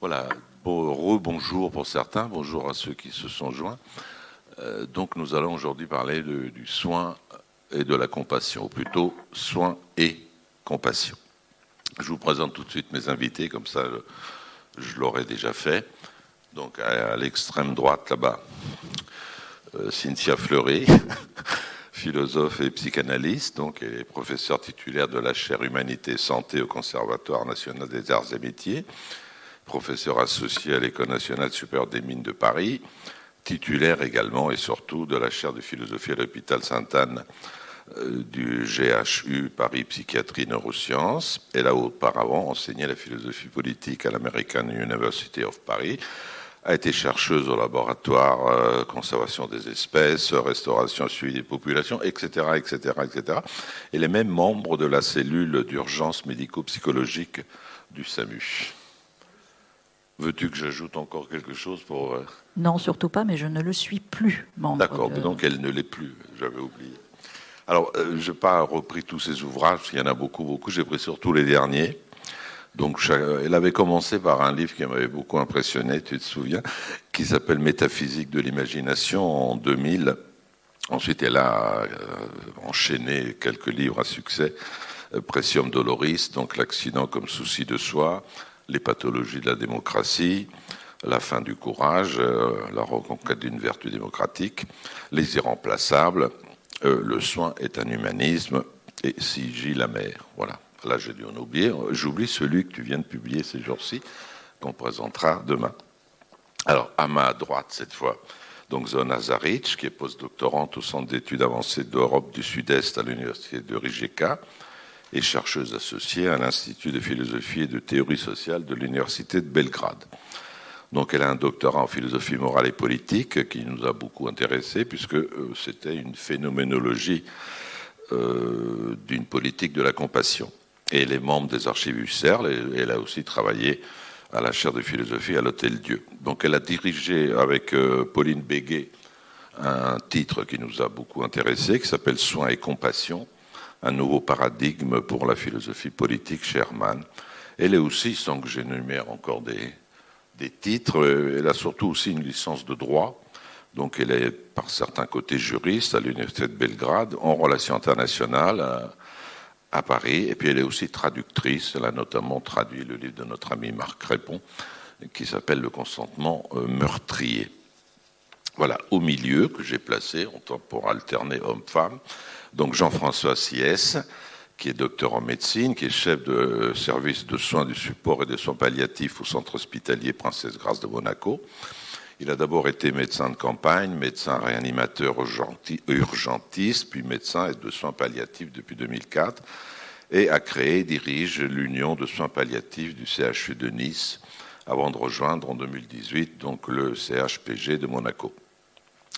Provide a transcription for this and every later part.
Voilà, rebonjour pour certains, bonjour à ceux qui se sont joints. Euh, donc nous allons aujourd'hui parler du soin et de la compassion, ou plutôt soin et compassion. Je vous présente tout de suite mes invités, comme ça je, l'aurais déjà fait. Donc à, l'extrême droite là-bas, euh, Cynthia Fleury, philosophe et psychanalyste, donc et professeur titulaire de la chaire Humanité et Santé au Conservatoire national des arts et métiers, professeur associé à l'École nationale supérieure des mines de Paris, titulaire également et surtout de la chaire de philosophie à l'hôpital Sainte-Anne euh, du GHU Paris Psychiatrie Neurosciences. Elle a auparavant enseigné la philosophie politique à l'American University of Paris, a été chercheuse au laboratoire euh, conservation des espèces, restauration suivi des populations, etc., etc., etc. Elle est même membre de la cellule d'urgence médico-psychologique du SAMU. Veux-tu que j'ajoute encore quelque chose pour... Euh, non, surtout pas, mais je ne le suis plus membre. D'accord, donc elle ne l'est plus, j'avais oublié. Alors, euh, je n'ai pas repris tous ses ouvrages, il y en a beaucoup, beaucoup, j'ai pris surtout les derniers. Donc, elle avait commencé par un livre qui m'avait beaucoup impressionné, tu te souviens, qui s'appelle Métaphysique de l'imagination en 2000. Ensuite, elle a euh, enchaîné quelques livres à succès. Precium Doloris, donc l'accident comme souci de soi, les pathologies de la démocratie, la fin du courage, euh, la reconquête d'une vertu démocratique, les irremplaçables, euh, le soin est un humanisme, et si j'ai la mer. Voilà. Là, j'ai dû en oublier. J'oublie celui que tu viens de publier ces jours-ci, qu'on présentera demain. Alors, à ma droite, cette fois, donc Zona Zaric, qui est postdoctorante au Centre d'études avancées d'Europe du Sud-Est à l'Université de Rijeka, et chercheuse associée à l'Institut de philosophie et de théorie sociale de l'Université de Belgrade. Donc elle a un doctorat en philosophie morale et politique qui nous a beaucoup intéressés puisque euh, c'était une phénoménologie euh, d'une politique de la compassion. Et elle est membre des archives UCERL et elle a aussi travaillé à la chaire de philosophie à l'Hôtel Dieu. Donc elle a dirigé avec euh, Pauline Béguet un titre qui nous a beaucoup intéressés qui s'appelle Soins et compassion un nouveau paradigme pour la philosophie politique chez Herman. Elle est aussi, sans que j'énumère encore des, titres, euh, elle a surtout aussi une licence de droit. Donc elle est par certains côtés juriste à l'Université de Belgrade, en relations internationales à, à, Paris, et puis elle est aussi traductrice. Elle a notamment traduit le livre de notre ami Marc Répond, qui s'appelle Le consentement euh, meurtrier. Voilà, au milieu que j'ai placé, pour alterner homme-femme, donc Jean-François Siès, qui est docteur en médecine, qui est chef de service de soins du support et des soins palliatifs au centre hospitalier Princesse Grâce de Monaco. Il a d'abord été médecin de campagne, médecin réanimateur urgentiste, puis médecin de soins palliatifs depuis 2004, et a créé et dirige l'Union de soins palliatifs du CHU de Nice, avant de rejoindre en 2018 donc le CHPG de Monaco.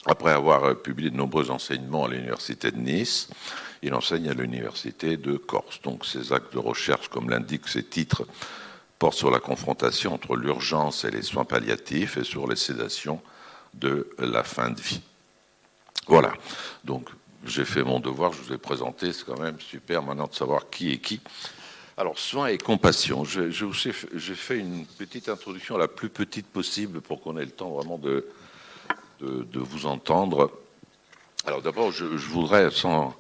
Après avoir euh, publié de nombreux enseignements à l'université de Nice, il enseigne à l'université de Corse. Donc ses actes de recherche, comme l'indiquent ses titres, portent sur la confrontation entre l'urgence et les soins palliatifs et sur les sédations de la fin de vie. Voilà. Donc j'ai fait mon devoir, je vous ai présenté, c'est quand même super maintenant de savoir qui est qui. Alors, soins et compassion. J'ai fait une petite introduction la plus petite possible pour qu'on ait le temps vraiment de, de, vous entendre. Alors d'abord, je, voudrais, sans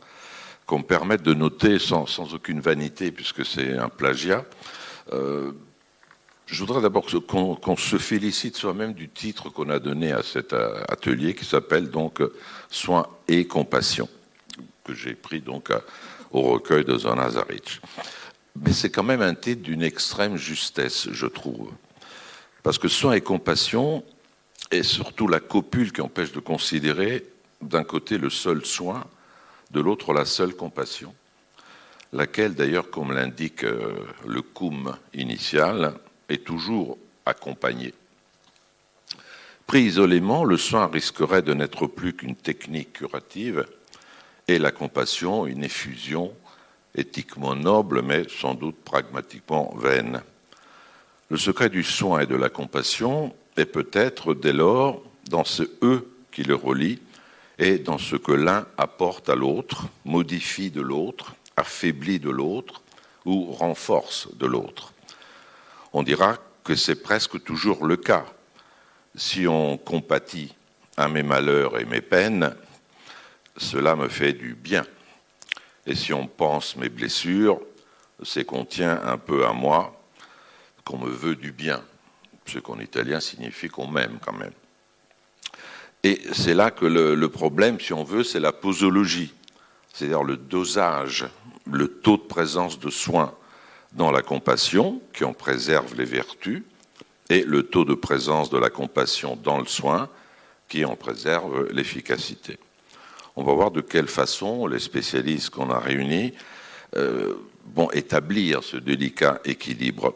qu'on me permette de noter sans, aucune vanité, puisque c'est un plagiat, euh, je voudrais d'abord qu'on se félicite soi-même du titre qu'on a donné à cet atelier, qui s'appelle donc Soins et compassion, que j'ai pris donc au recueil de Zona Zaric. Mais c'est quand même un titre d'une extrême justesse, je trouve. Parce que soins et compassion, et surtout la copule qui empêche de considérer d'un côté le seul soin, de l'autre la seule compassion, laquelle d'ailleurs, comme l'indique euh, le cum initial, est toujours accompagnée. Pris isolément, le soin risquerait de n'être plus qu'une technique curative et la compassion une effusion éthiquement noble mais sans doute pragmatiquement vaine. Le secret du soin et de la compassion et peut-être dès lors dans ce eux qui le relie et dans ce que l'un apporte à l'autre, modifie de l'autre, affaiblit de l'autre ou renforce de l'autre. On dira que c'est presque toujours le cas. Si on compatit à mes malheurs et mes peines, cela me fait du bien. Et si on pense mes blessures, c'est qu'on tient un peu à moi, qu'on me veut du bien. Ce qu'en italien signifie qu'on m'aime quand même. Et c'est là que le, problème, si on veut, c'est la posologie, c'est-à-dire le dosage, le taux de présence de soins dans la compassion, qui en préserve les vertus, et le taux de présence de la compassion dans le soin, qui en préserve l'efficacité. On va voir de quelle façon les spécialistes qu'on a réunis euh, vont établir ce délicat équilibre.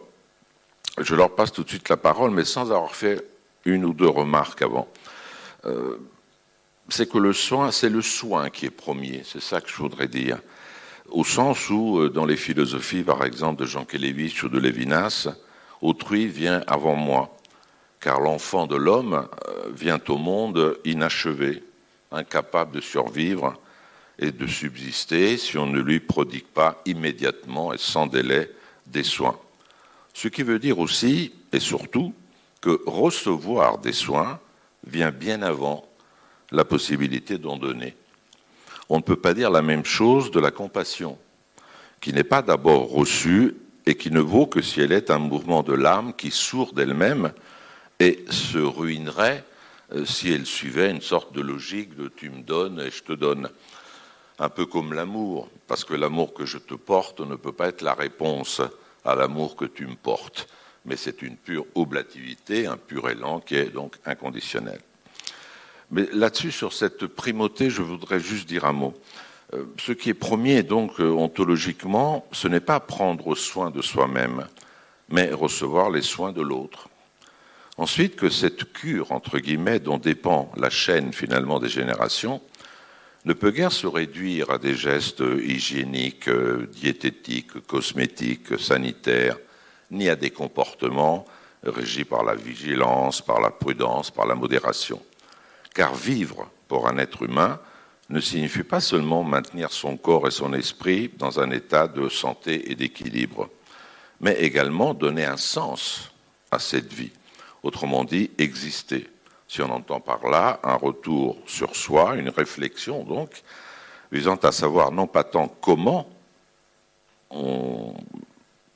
Je leur passe tout de suite la parole, mais sans avoir fait une ou deux remarques avant. Euh, c'est que le soin, c'est le soin qui est premier, c'est ça que je voudrais dire. Au sens où, euh, dans les philosophies, par exemple, de Jean Kelevich ou de Lévinas, autrui vient avant moi, car l'enfant de l'homme euh, vient au monde inachevé, incapable de survivre et de subsister si on ne lui prodigue pas immédiatement et sans délai des soins. Ce qui veut dire aussi et surtout que recevoir des soins vient bien avant la possibilité d'en donner. On ne peut pas dire la même chose de la compassion, qui n'est pas d'abord reçue et qui ne vaut que si elle est un mouvement de l'âme qui sourd d'elle-même et se ruinerait euh, si elle suivait une sorte de logique de tu me donnes et je te donne. Un peu comme l'amour, parce que l'amour que je te porte ne peut pas être la réponse à l'amour que tu me portes mais c'est une pure oblativité, un pur élan qui est donc inconditionnel. Mais là-dessus, sur cette primauté, je voudrais juste dire un mot. Euh, ce qui est premier, donc, euh, ontologiquement, ce n'est pas prendre soin de soi-même, mais recevoir les soins de l'autre. Ensuite, que cette cure, entre guillemets, dont dépend la chaîne finalement des générations, ne peut guère se réduire à des gestes hygiéniques, diététiques, cosmétiques, sanitaires, ni à des comportements régis par la vigilance, par la prudence, par la modération. Car vivre pour un être humain ne signifie pas seulement maintenir son corps et son esprit dans un état de santé et d'équilibre, mais également donner un sens à cette vie. Autrement dit, exister. Si on entend par là un retour sur soi, une réflexion donc, visant à savoir non pas tant comment on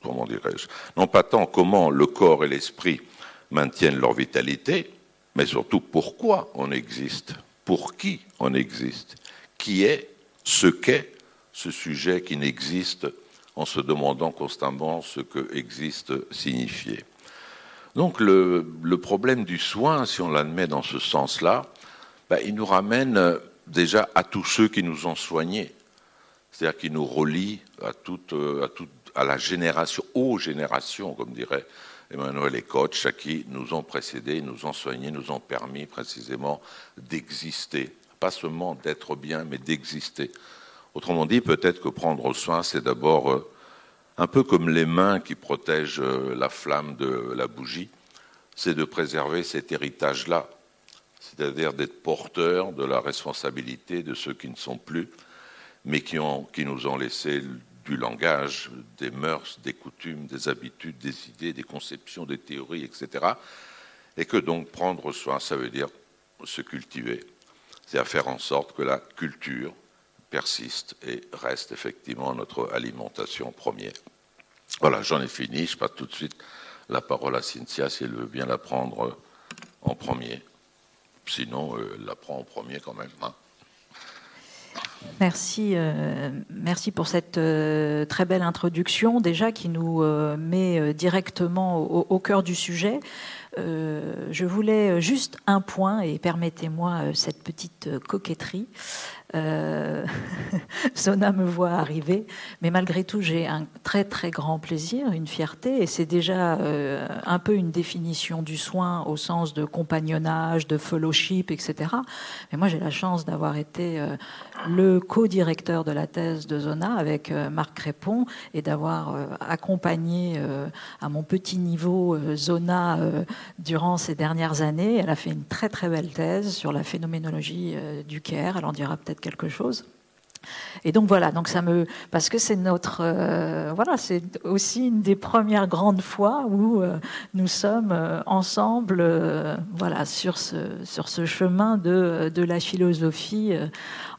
comment dirais-je, non pas tant comment le corps et l'esprit maintiennent leur vitalité, mais surtout pourquoi on existe, pour qui on existe, qui est, ce qu'est ce sujet qui n'existe en se demandant constamment ce que existe signifier. Donc le, problème du soin, si on l'admet dans ce sens-là, ben, il nous ramène déjà à tous ceux qui nous ont soignés, c'est-à-dire qui nous relient à toute, à toute à la génération, aux générations, comme dirait Emmanuel et coachs, qui nous ont précédés, nous ont soignés, nous ont permis précisément d'exister. Pas seulement d'être bien, mais d'exister. Autrement dit, peut-être que prendre soin, c'est d'abord euh, un peu comme les mains qui protègent euh, la flamme de la bougie, c'est de préserver cet héritage-là, c'est-à-dire d'être porteur de la responsabilité de ceux qui ne sont plus, mais qui, qui nous ont laissé du langage, des mœurs, des coutumes, des habitudes, des idées, des conceptions, des théories, etc. Et que donc prendre soin, ça veut dire se cultiver. C'est à faire en sorte que la culture persiste et reste effectivement notre alimentation première. Voilà, j'en ai fini. Je passe tout de suite la parole à Cynthia si elle veut bien la prendre en premier. Sinon, euh, elle la prend en premier quand même. Hein. Merci, euh, merci pour cette euh, très belle introduction déjà qui nous euh, met directement au, cœur du sujet. je voulais juste un point et permettez-moi cette petite coquetterie. Euh, Sona me voit arriver, mais malgré tout, j'ai un très très grand plaisir, une fierté, et c'est déjà euh, un peu une définition du soin au sens de compagnonnage, de fellowship, etc. Mais moi, j'ai la chance d'avoir été euh, le co-directeur de la thèse de Zona avec Marc Crépon et d'avoir accompagné à mon petit niveau Zona durant ces dernières années. Elle a fait une très très belle thèse sur la phénoménologie du care. Elle en dira peut-être quelque chose. Et donc voilà, donc ça me parce que c'est notre euh, voilà, c'est aussi une des premières grandes fois où euh, nous sommes euh, ensemble voilà sur ce sur ce chemin de, de la philosophie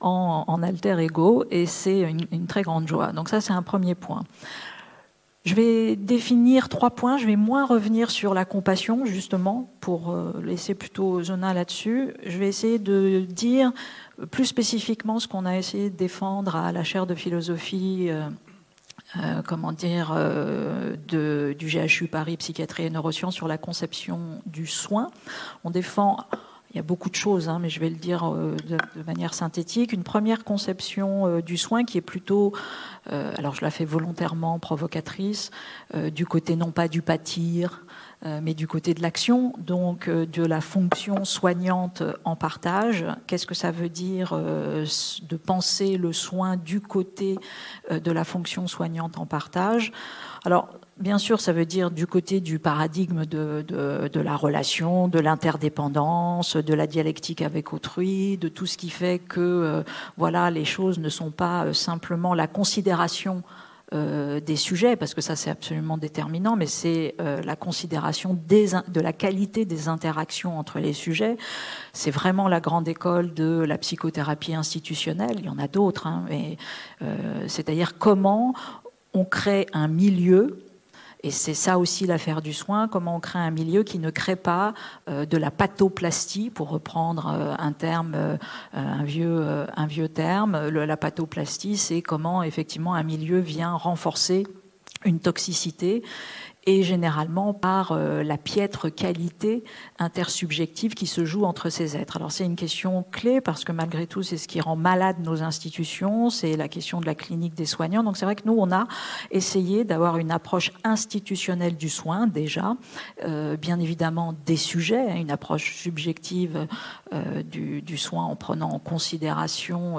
en, alter ego et c'est une, une, très grande joie. Donc ça c'est un premier point. Je vais définir trois points. Je vais moins revenir sur la compassion, justement, pour laisser plutôt Zona là-dessus. Je vais essayer de dire plus spécifiquement, ce qu'on a essayé de défendre à la chaire de philosophie, euh, euh, comment dire, euh, du GHU Paris Psychiatrie et Neurosciences sur la conception du soin. On défend il y a beaucoup de choses, hein, mais je vais le dire de, manière synthétique. Une première conception du soin qui est plutôt, alors je la fais volontairement provocatrice, du côté non pas du pâtir, euh, mais du côté de l'action, donc euh, de la fonction soignante en partage. Qu'est-ce que ça veut dire euh, de penser le soin du côté de la fonction soignante en partage? Alors, bien sûr, ça veut dire du côté du paradigme de, la relation, de l'interdépendance, de la dialectique avec autrui, de tout ce qui fait que voilà, les choses ne sont pas simplement la considération euh, des sujets, parce que ça c'est absolument déterminant, mais c'est euh, la considération de la qualité des interactions entre les sujets. C'est vraiment la grande école de la psychothérapie institutionnelle. Il y en a d'autres, hein, mais euh, c'est-à-dire comment on crée un milieu et c'est ça aussi l'affaire du soin, comment on crée un milieu qui ne crée pas euh, de la pathoplastie, pour reprendre euh, un terme, euh, un vieux, un vieux terme. la pathoplastie, c'est comment effectivement un milieu vient renforcer une toxicité et généralement par euh, la piètre qualité intersubjective qui se joue entre ces êtres. Alors c'est une question clé parce que malgré tout c'est ce qui rend malade nos institutions, c'est la question de la clinique des soignants. Donc c'est vrai que nous on a essayé d'avoir une approche institutionnelle du soin déjà, euh, bien évidemment des sujets, hein, une approche subjective euh, du, du, soin en prenant en considération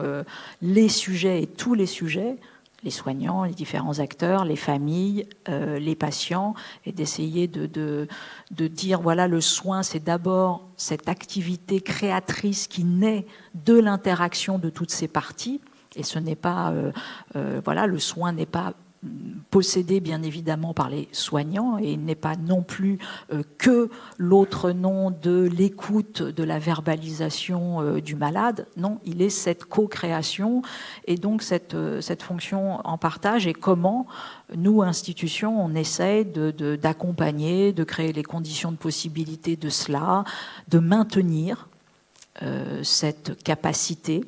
les sujets et tous les sujets les soignants, les différents acteurs, les familles, euh, les patients, et d'essayer de, de, dire, voilà, le soin, c'est d'abord cette activité créatrice qui naît de l'interaction de toutes ces parties, et ce n'est pas, euh, euh, voilà, le soin n'est pas possédé bien évidemment par les soignants et n'est pas non plus euh, que l'autre nom de l'écoute, de la verbalisation euh, du malade. Non, il est cette co-création et donc cette, euh, fonction en partage et comment nous, institutions, on essaie d'accompagner, de, de, créer les conditions de possibilité de cela, de maintenir cette capacité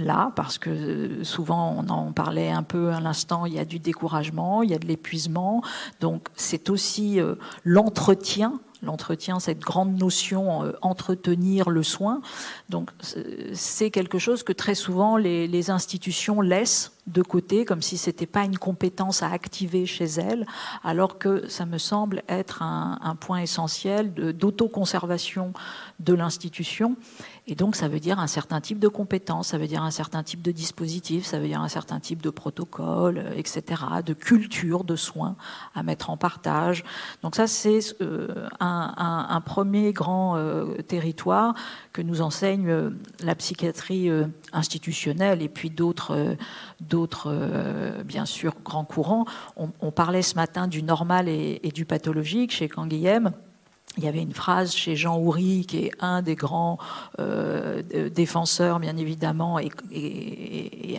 là, parce que souvent on en parlait un peu à l'instant, il y a du découragement, il y a de l'épuisement, donc c'est aussi euh, l'entretien l'entretien, cette grande notion euh, entretenir le soin. Donc c'est quelque chose que très souvent les institutions laissent de côté, comme si c'était pas une compétence à activer chez elles, alors que ça me semble être un, point essentiel d'autoconservation de l'institution et donc, ça veut dire un certain type de compétences, ça veut dire un certain type de dispositif, ça veut dire un certain type de protocole, euh, etc., de culture, de soins à mettre en partage. Donc ça, c'est euh, un, premier grand euh, territoire que nous enseigne la psychiatrie institutionnelle et puis d'autres, d'autres, bien sûr, grands courants. On, parlait ce matin du normal et, et du pathologique chez Canguilhem il y avait une phrase chez Jean Houry, qui est un des grands euh, défenseurs, bien évidemment, et, et,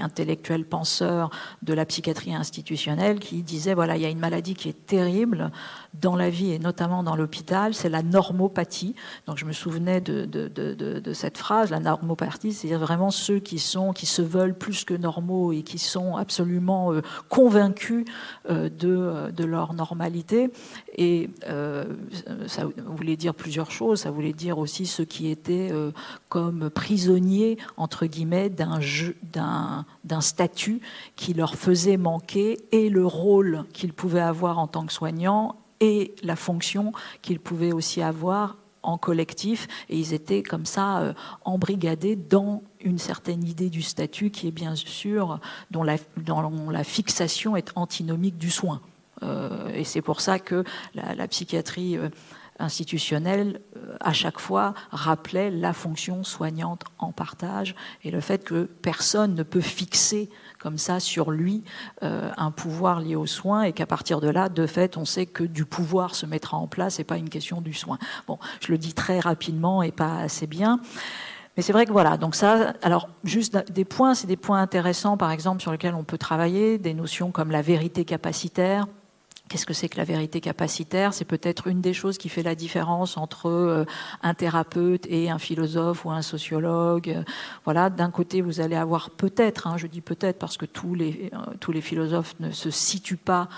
penseur de la psychiatrie institutionnelle, qui disait, voilà, il y a une maladie qui est terrible dans la vie, et notamment dans l'hôpital, c'est la normopathie. Donc je me souvenais de, cette phrase, la normopathie, c'est-à-dire vraiment ceux qui, sont, qui se veulent plus que normaux et qui sont absolument euh, convaincus euh, de, de leur normalité. Et euh, ça voulait dire plusieurs choses. Ça voulait dire aussi ceux qui étaient euh, comme prisonniers, entre guillemets, d'un statut qui leur faisait manquer et le rôle qu'ils pouvaient avoir en tant que soignants et la fonction qu'ils pouvaient aussi avoir en collectif et ils étaient comme ça euh, embrigadés dans une certaine idée du statut qui est bien sûr dont la, fixation est antinomique du soin. Euh, et c'est pour ça que la, psychiatrie euh, institutionnel, euh, à chaque fois, rappelait la fonction soignante en partage et le fait que personne ne peut fixer comme ça sur lui euh, un pouvoir lié aux soins et qu'à partir de là, de fait, on sait que du pouvoir se mettra en place et pas une question du soin. Bon, je le dis très rapidement et pas assez bien. Mais c'est vrai que voilà, donc ça, alors juste des points, c'est des points intéressants, par exemple, sur lesquels on peut travailler, des notions comme la vérité capacitaire, Qu'est-ce que c'est que la vérité capacitaire? C'est peut-être une des choses qui fait la différence entre euh, un thérapeute et un philosophe ou un sociologue. Voilà, d'un côté, vous allez avoir peut-être, hein, je dis peut-être parce que tous les, euh, tous les philosophes ne se situent pas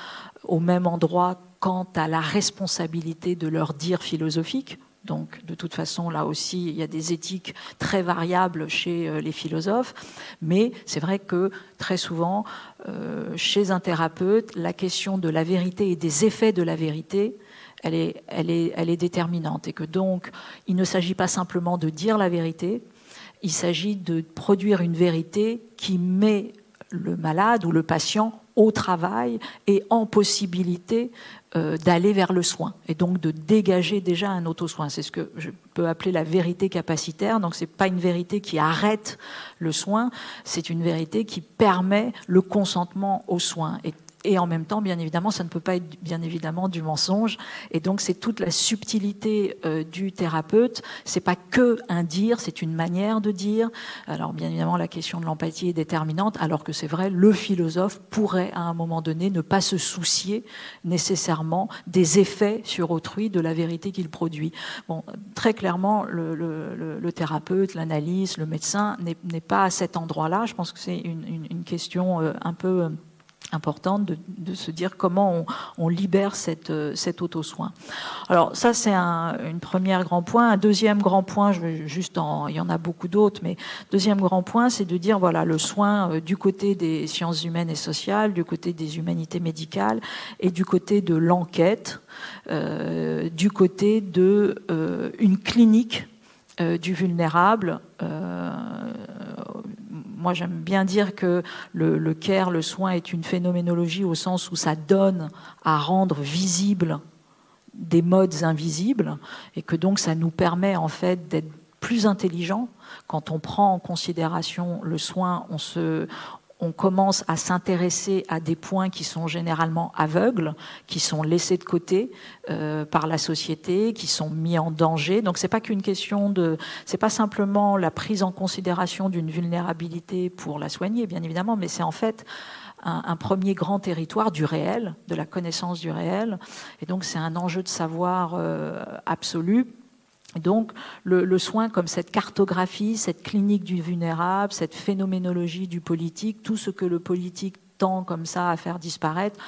au même endroit quant à la responsabilité de leur dire philosophique. Donc, de toute façon, là aussi, il y a des éthiques très variables chez euh, les philosophes. Mais c'est vrai que très souvent, euh, chez un thérapeute, la question de la vérité et des effets de la vérité, elle est, elle est, elle est déterminante. Et que donc, il ne s'agit pas simplement de dire la vérité, il s'agit de produire une vérité qui met le malade ou le patient au travail et en possibilité euh, d'aller vers le soin et donc de dégager déjà un auto-soin. C'est ce que je peux appeler la vérité capacitaire. Donc c'est pas une vérité qui arrête le soin, c'est une vérité qui permet le consentement au soin. Et en même temps, bien évidemment, ça ne peut pas être bien évidemment du mensonge. Et donc, c'est toute la subtilité euh, du thérapeute. C'est pas que un dire, c'est une manière de dire. Alors, bien évidemment, la question de l'empathie est déterminante, alors que c'est vrai, le philosophe pourrait à un moment donné ne pas se soucier nécessairement des effets sur autrui de la vérité qu'il produit. Bon, très clairement, le, thérapeute, l'analyste, le médecin n'est pas à cet endroit-là. Je pense que c'est une, question euh, un peu importante de, se dire comment on, libère cette, euh, cet auto-soin. Alors ça, c'est un une grand point. Un deuxième grand point, je juste en, il y en a beaucoup d'autres, mais deuxième grand point, c'est de dire voilà le soin euh, du côté des sciences humaines et sociales, du côté des humanités médicales et du côté de l'enquête, euh, du côté de une clinique du vulnérable moi j'aime bien dire que le, care, le soin est une phénoménologie au sens où ça donne à rendre visibles des modes invisibles et que donc ça nous permet en fait d'être plus intelligents. Quand on prend en considération le soin, on se, on commence à s'intéresser à des points qui sont généralement aveugles, qui sont laissés de côté euh, par la société, qui sont mis en danger. Donc c'est pas qu'une question de, c'est pas simplement la prise en considération d'une vulnérabilité pour la soigner, bien évidemment, mais c'est en fait un, premier grand territoire du réel, de la connaissance du réel. Et donc c'est un enjeu de savoir euh, absolu donc le, soin comme cette cartographie, cette clinique du vulnérable, cette phénoménologie du politique, tout ce que le politique tend comme ça à faire disparaître,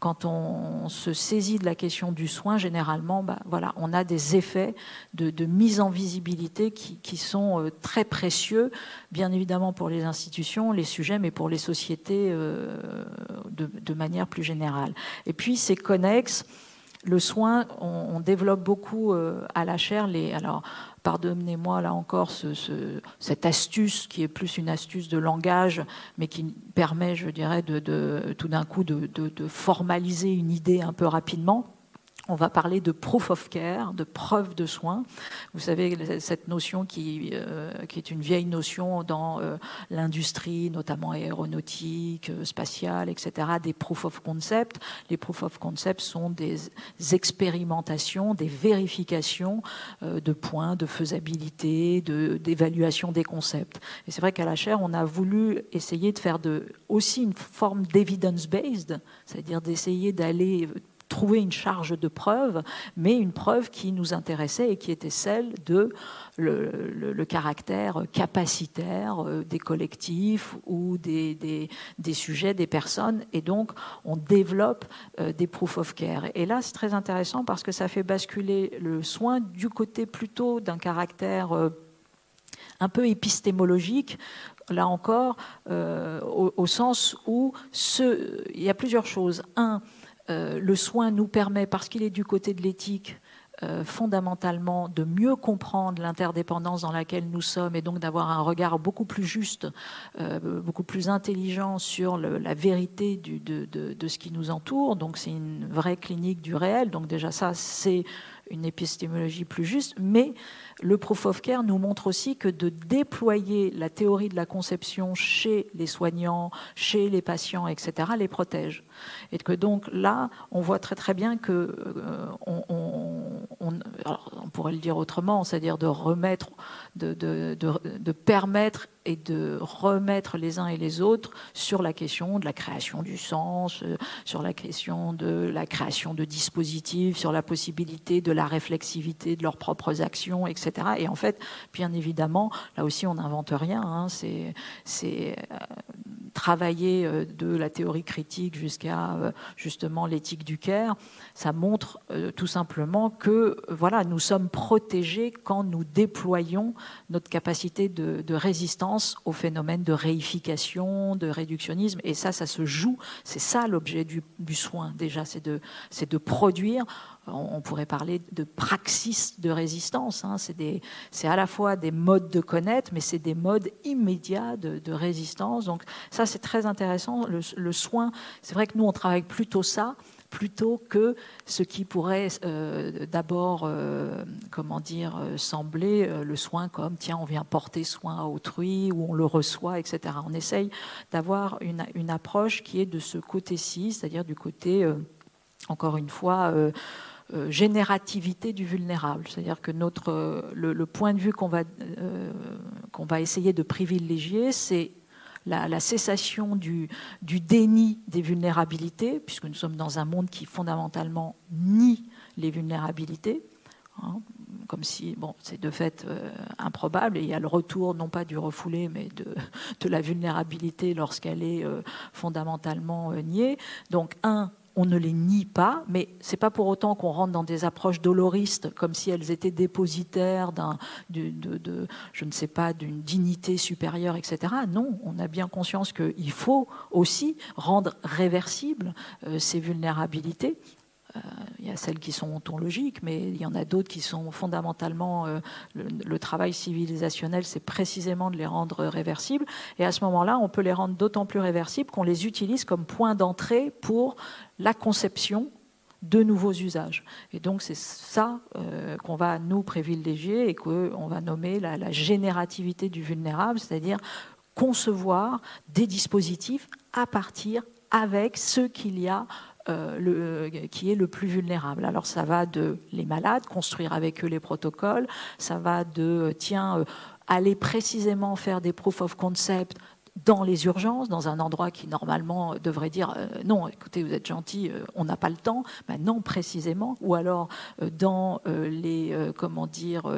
quand on se saisit de la question du soin, généralement, bah, voilà, on a des effets de, mise en visibilité qui, sont euh, très précieux, bien évidemment pour les institutions, les sujets, mais pour les sociétés euh, de, de, manière plus générale. Et puis c'est connexe le soin, on, développe beaucoup euh, à la chair les. Alors, pardonnez-moi là encore cette astuce qui est plus une astuce de langage, mais qui permet, je dirais, tout d'un coup de, formaliser une idée un peu rapidement on va parler de proof of care, de preuve de soins. Vous savez, cette notion qui, euh, est une vieille notion dans euh, l'industrie, notamment aéronautique, euh, spatiale, etc., des proof of concept. Les proof of concept sont des expérimentations, des vérifications de points, de faisabilité, d'évaluation des concepts. Et c'est vrai qu'à la chaire, on a voulu essayer de faire aussi une forme d'evidence-based, c'est-à-dire d'essayer d'aller trouver une charge de preuve, mais une preuve qui nous intéressait et qui était celle de le, caractère capacitaire euh, des collectifs ou des, des, sujets, des personnes. Et donc, on développe euh, des proof of care. Et là, c'est très intéressant parce que ça fait basculer le soin du côté plutôt d'un caractère euh, un peu épistémologique, là encore, au, au, sens où ce, il y a plusieurs choses. Un, le soin nous permet, parce qu'il est du côté de l'éthique, euh, fondamentalement de mieux comprendre l'interdépendance dans laquelle nous sommes et donc d'avoir un regard beaucoup plus juste, euh, beaucoup plus intelligent sur la vérité de, ce qui nous entoure. Donc c'est une vraie clinique du réel. Donc déjà ça, c'est une épistémologie plus juste, mais le proof of care nous montre aussi que de déployer la théorie de la conception chez les soignants, chez les patients, etc., les protège. Et que donc là, on voit très très bien que euh, on, pourrait le dire autrement, c'est-à-dire de remettre, de, permettre et de remettre les uns et les autres sur la question de la création du sens, euh, sur la question de la création de dispositifs, sur la possibilité de la réflexivité de leurs propres actions, etc. Et en fait, bien évidemment, là aussi, on n'invente rien. Hein, c'est euh, travailler euh, de la théorie critique jusqu'à justement l'éthique du care. Ça montre tout simplement que voilà, nous sommes protégés quand nous déployons notre capacité de, résistance au phénomène de réification, de réductionnisme. Et ça, ça se joue. C'est ça l'objet du, soin, déjà, c'est de produire on pourrait parler de praxis de résistance. Hein. C'est à la fois des modes de connaître, mais c'est des modes immédiats de, résistance. Donc ça, c'est très intéressant. le soin, c'est vrai que nous, on travaille plutôt ça plutôt que ce qui pourrait euh, d'abord, euh, comment dire, euh, sembler le soin comme tiens, on vient porter soin à autrui ou on le reçoit, etc. On essaye d'avoir une, une, approche qui est de ce côté-ci, c'est-à-dire du côté, encore une fois, générativité du vulnérable. C'est-à-dire que notre, le, le, point de vue qu'on va, qu'on va essayer de privilégier, c'est la, cessation du, déni des vulnérabilités, puisque nous sommes dans un monde qui fondamentalement nie les vulnérabilités. Hein, comme si, bon, c'est de fait euh, improbable, et il y a le retour non pas du refoulé, mais de, la vulnérabilité lorsqu'elle est euh, fondamentalement euh, niée. Donc, un, on ne les nie pas, mais c'est pas pour autant qu'on rentre dans des approches doloristes comme si elles étaient dépositaires d'un, de, je ne sais pas, d'une dignité supérieure, etc. Non, on a bien conscience qu'il faut aussi rendre réversibles euh, ces vulnérabilités il y a celles qui sont ontologiques, mais il y en a d'autres qui sont fondamentalement. Euh, le, travail civilisationnel, c'est précisément de les rendre réversibles. Et à ce moment-là, on peut les rendre d'autant plus réversibles qu'on les utilise comme point d'entrée pour la conception de nouveaux usages. Et donc c'est ça euh, qu'on va nous privilégier et qu'on va nommer la, la générativité du vulnérable, c'est-à-dire concevoir des dispositifs à partir avec ce qu'il y a euh, le, qui est le plus vulnérable. Alors ça va de les malades, construire avec eux les protocoles, ça va de, tiens, euh, aller précisément faire des proof of concept dans les urgences, dans un endroit qui normalement devrait dire euh, non, écoutez, vous êtes gentil, euh, on n'a pas le temps. Ben non, précisément. Ou alors euh, dans les comment dire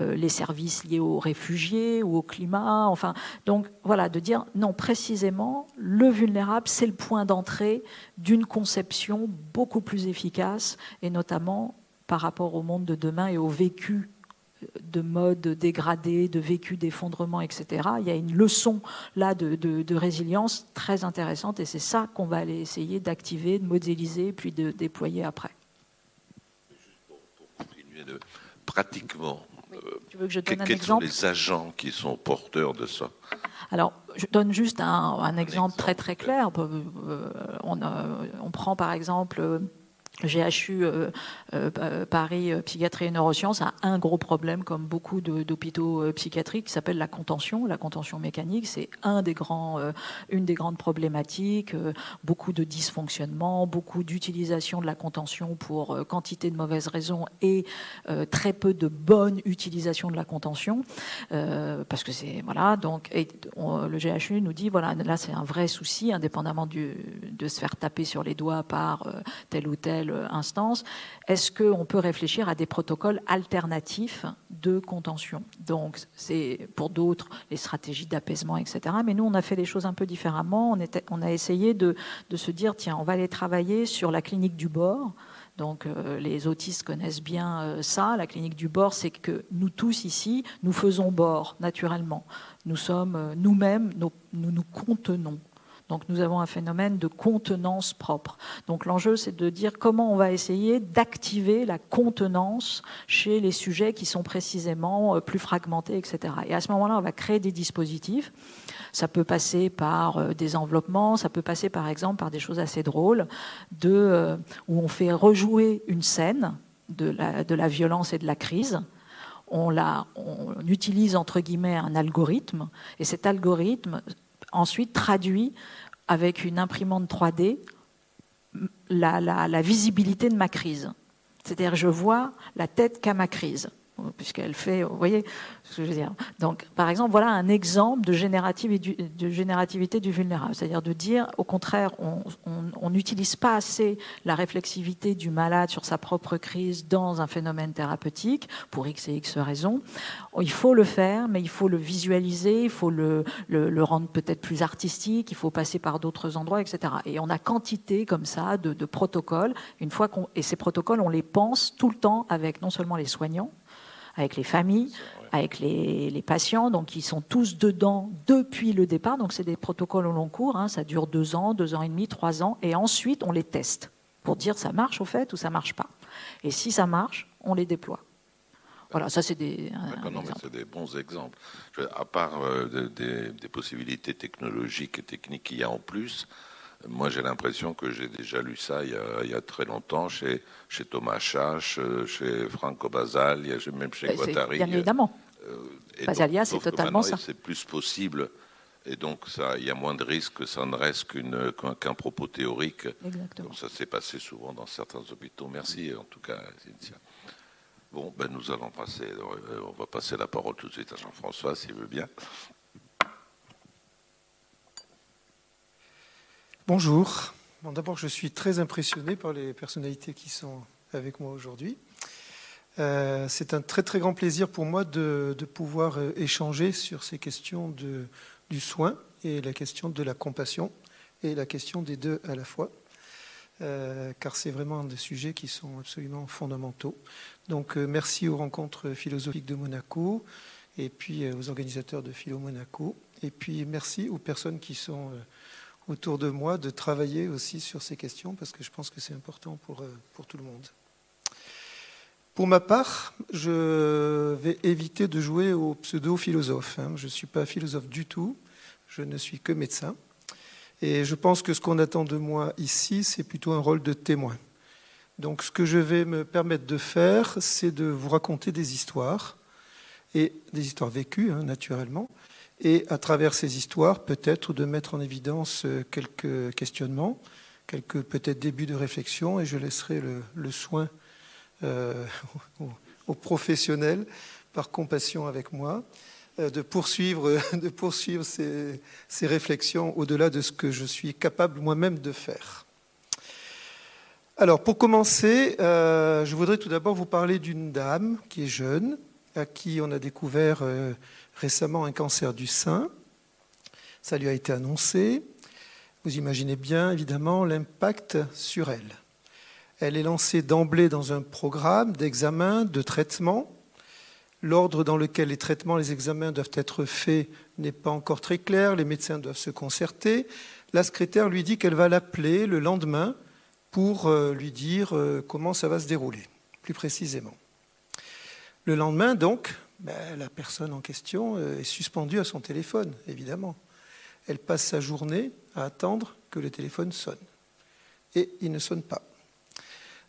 les services liés aux réfugiés ou au climat. Enfin, donc voilà, de dire non, précisément, le vulnérable, c'est le point d'entrée d'une conception beaucoup plus efficace et notamment par rapport au monde de demain et au vécu de mode dégradé, de vécu d'effondrement, etc. Il y a une leçon là de, résilience très intéressante et c'est ça qu'on va aller essayer d'activer, de modéliser, puis de déployer après. pour, continuer de pratiquement, euh, tu veux que je donne quels sont les agents qui sont porteurs de ça? Alors, je donne juste un, exemple, très très clair. Euh, on, on, prend par exemple le GHU euh, euh, Paris euh, Psychiatrie et Neurosciences a un gros problème, comme beaucoup d'hôpitaux psychiatriques, qui s'appelle la contention. La contention mécanique, c'est une des grandes problématiques. beaucoup de dysfonctionnements, beaucoup d'utilisation de la contention pour quantité de mauvaises raisons et très peu de bonne utilisation de la contention, parce que c'est voilà. Donc, le GHU nous dit voilà, là c'est un vrai souci, indépendamment de se faire taper sur les doigts par tel ou tel instance, est-ce qu'on peut réfléchir à des protocoles alternatifs de contention? Donc, c'est pour d'autres les stratégies d'apaisement, etc. Mais nous, on a fait les choses un peu différemment. On, a essayé de, de, se dire, tiens, on va aller travailler sur la clinique du bord. Donc euh, les autistes connaissent bien euh, ça. La clinique du bord, c'est que nous tous ici, nous faisons bord naturellement. Nous sommes euh, nous-mêmes, nous nous contenons. Donc nous avons un phénomène de contenance propre. Donc l'enjeu, c'est de dire comment on va essayer d'activer la contenance chez les sujets qui sont précisément euh, plus fragmentés, etc. Et à ce moment-là, on va créer des dispositifs. Ça peut passer par euh, des enveloppements, ça peut passer par exemple par des choses assez drôles, de, euh, où on fait rejouer une scène de la, violence et de la crise. On utilise entre guillemets un algorithme et cet algorithme ensuite traduit avec une imprimante 3D la, la visibilité de ma crise. C'est-à-dire je vois la tête qu'a ma crise puisqu'elle fait, vous voyez ce que je veux dire. Donc, par exemple, voilà un exemple de, générativité du vulnérable, c'est-à-dire de dire, au contraire, on n'utilise pas assez la réflexivité du malade sur sa propre crise dans un phénomène thérapeutique, pour X et X raisons. Il faut le faire, mais il faut le visualiser, il faut le, le, rendre peut-être plus artistique, il faut passer par d'autres endroits, etc. Et on a quantité comme ça de, de protocoles, une fois qu'on, et ces protocoles, on les pense tout le temps avec non seulement les soignants, avec les familles, avec les, patients. Donc, ils sont tous dedans depuis le départ. Donc, c'est des protocoles au long cours. Hein. Ça dure deux ans, deux ans et demi, trois ans. Et ensuite, on les teste pour dire ça marche au fait ou ça marche pas. Et si ça marche, on les déploie. Voilà, ça c'est des. c'est des bons exemples. À part euh, des, possibilités technologiques et techniques qu'il y a en plus, moi, j'ai l'impression que j'ai déjà lu ça il y, a, très longtemps chez, chez Thomas Chach, chez Franco Basal, même chez Guattari. Bien évidemment. Euh, Basalia, c'est totalement ça. C'est plus possible. Et donc, ça, il y a moins de risques que ça ne reste qu'un propos théorique. Exactement. ça s'est passé souvent dans certains hôpitaux. Merci, en tout cas, Cynthia. Bon, ben, nous allons passer, euh, on va passer la parole tout de suite à Jean-François, s'il veut bien. Bonjour. D'abord, je suis très impressionné par les personnalités qui sont avec moi aujourd'hui. Euh, c'est un très très grand plaisir pour moi de, pouvoir euh, échanger sur ces questions de, du soin et la question de la compassion et la question des deux à la fois, euh, car c'est vraiment des sujets qui sont absolument fondamentaux. Donc merci aux rencontres philosophiques de Monaco et puis aux organisateurs de Philo Monaco, et puis merci aux personnes qui sont autour de moi de travailler aussi sur ces questions parce que je pense que c'est important pour, euh, pour tout le monde. Pour ma part, je vais éviter de jouer au pseudo-philosophe. Hein. Je ne suis pas philosophe du tout, je ne suis que médecin. Et je pense que ce qu'on attend de moi ici, c'est plutôt un rôle de témoin. Donc ce que je vais me permettre de faire, c'est de vous raconter des histoires, et des histoires vécues, hein, naturellement, et à travers ces histoires, peut-être de mettre en évidence euh, quelques questionnements, quelques peut-être débuts de réflexion, et je laisserai le, soin euh, aux, professionnels, par compassion avec moi, euh, de poursuivre, de poursuivre ces, ces réflexions au-delà de ce que je suis capable moi-même de faire. Alors, pour commencer, je voudrais tout d'abord vous parler d'une dame qui est jeune, à qui on a découvert récemment un cancer du sein. Ça lui a été annoncé. Vous imaginez bien, évidemment, l'impact sur elle. Elle est lancée d'emblée dans un programme d'examen, de traitement. L'ordre dans lequel les traitements, les examens doivent être faits n'est pas encore très clair. Les médecins doivent se concerter. La secrétaire lui dit qu'elle va l'appeler le lendemain pour euh, lui dire euh, comment ça va se dérouler, plus précisément. Le lendemain, donc, ben, la personne en question euh, est suspendue à son téléphone, évidemment. Elle passe sa journée à attendre que le téléphone sonne. Et il ne sonne pas.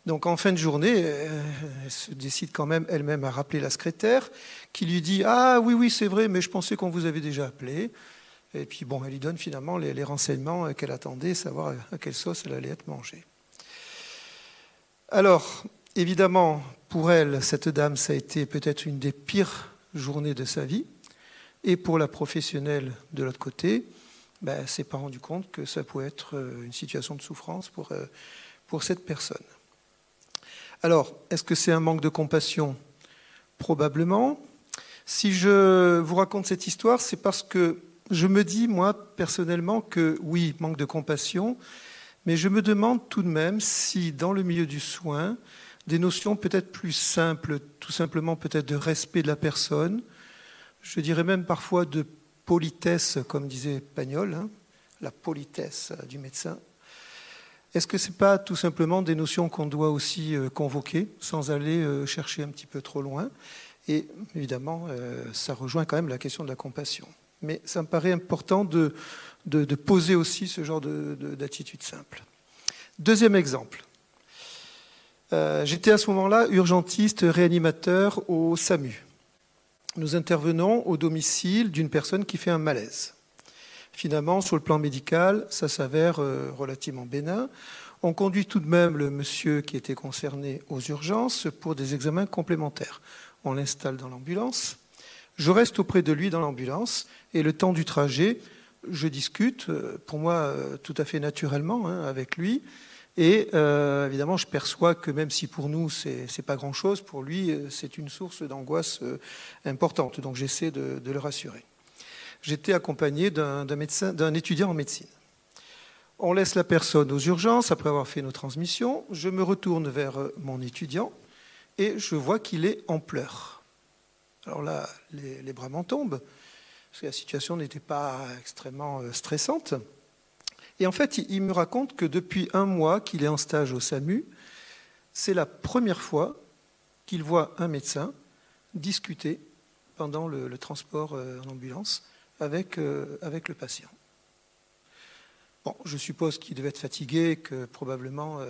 Donc en fin de journée, euh, elle se décide quand même elle-même à rappeler la secrétaire, qui lui dit Ah oui, oui, c'est vrai, mais je pensais qu'on vous avait déjà appelé. Et puis bon, elle lui donne finalement les, les renseignements qu'elle attendait, savoir à quelle sauce elle allait être mangée. Alors, évidemment, pour elle, cette dame, ça a été peut-être une des pires journées de sa vie. Et pour la professionnelle de l'autre côté, ben, elle s'est pas rendu compte que ça pouvait être euh, une situation de souffrance pour, euh, pour cette personne. Alors, est-ce que c'est un manque de compassion? Probablement. Si je vous raconte cette histoire, c'est parce que je me dis, moi, personnellement, que oui, manque de compassion, mais je me demande tout de même si, dans le milieu du soin, des notions peut-être plus simples, tout simplement peut-être de respect de la personne, je dirais même parfois de politesse, comme disait Pagnol, hein, la politesse du médecin. Est-ce que ce n'est pas tout simplement des notions qu'on doit aussi euh, convoquer sans aller euh, chercher un petit peu trop loin? Et évidemment, euh, ça rejoint quand même la question de la compassion. Mais ça me paraît important de, de, poser aussi ce genre d'attitude simple. Deuxième exemple. J'étais à ce moment-là urgentiste réanimateur au SAMU. Nous intervenons au domicile d'une personne qui fait un malaise. Finalement, sur le plan médical, ça s'avère relativement bénin. On conduit tout de même le monsieur qui était concerné aux urgences pour des examens complémentaires. On l'installe dans l'ambulance. Je reste auprès de lui dans l'ambulance et le temps du trajet, je discute, euh, pour moi euh, tout à fait naturellement, hein, avec lui. Et euh, évidemment, je perçois que même si pour nous c'est n'est pas grand-chose, pour lui c'est une source d'angoisse importante. Donc j'essaie de, le rassurer. J'étais accompagné d'un étudiant en médecine. On laisse la personne aux urgences après avoir fait nos transmissions. Je me retourne vers mon étudiant et je vois qu'il est en pleurs. Alors là, les, bras m'en tombent, parce que la situation n'était pas extrêmement euh, stressante. Et en fait, il me raconte que depuis un mois qu'il est en stage au SAMU, c'est la première fois qu'il voit un médecin discuter pendant le, transport euh, en ambulance avec, euh, avec le patient. Bon, je suppose qu'il devait être fatigué, que probablement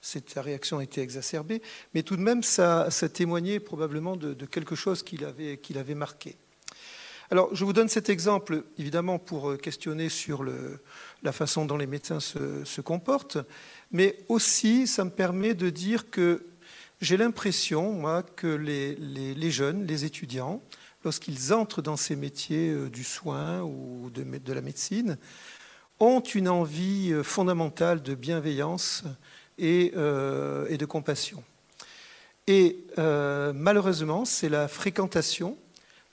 cette réaction a été exacerbée, mais tout de même, ça, témoignait probablement de, quelque chose qu'il avait, avait marqué. Alors, je vous donne cet exemple, évidemment, pour questionner sur la façon dont les médecins se, comportent, mais aussi, ça me permet de dire que j'ai l'impression, moi, que les, jeunes, les étudiants, lorsqu'ils entrent dans ces métiers euh, du soin ou de, la médecine, ont une envie euh, fondamentale de bienveillance, euh, et, de compassion. Et euh, malheureusement, c'est la fréquentation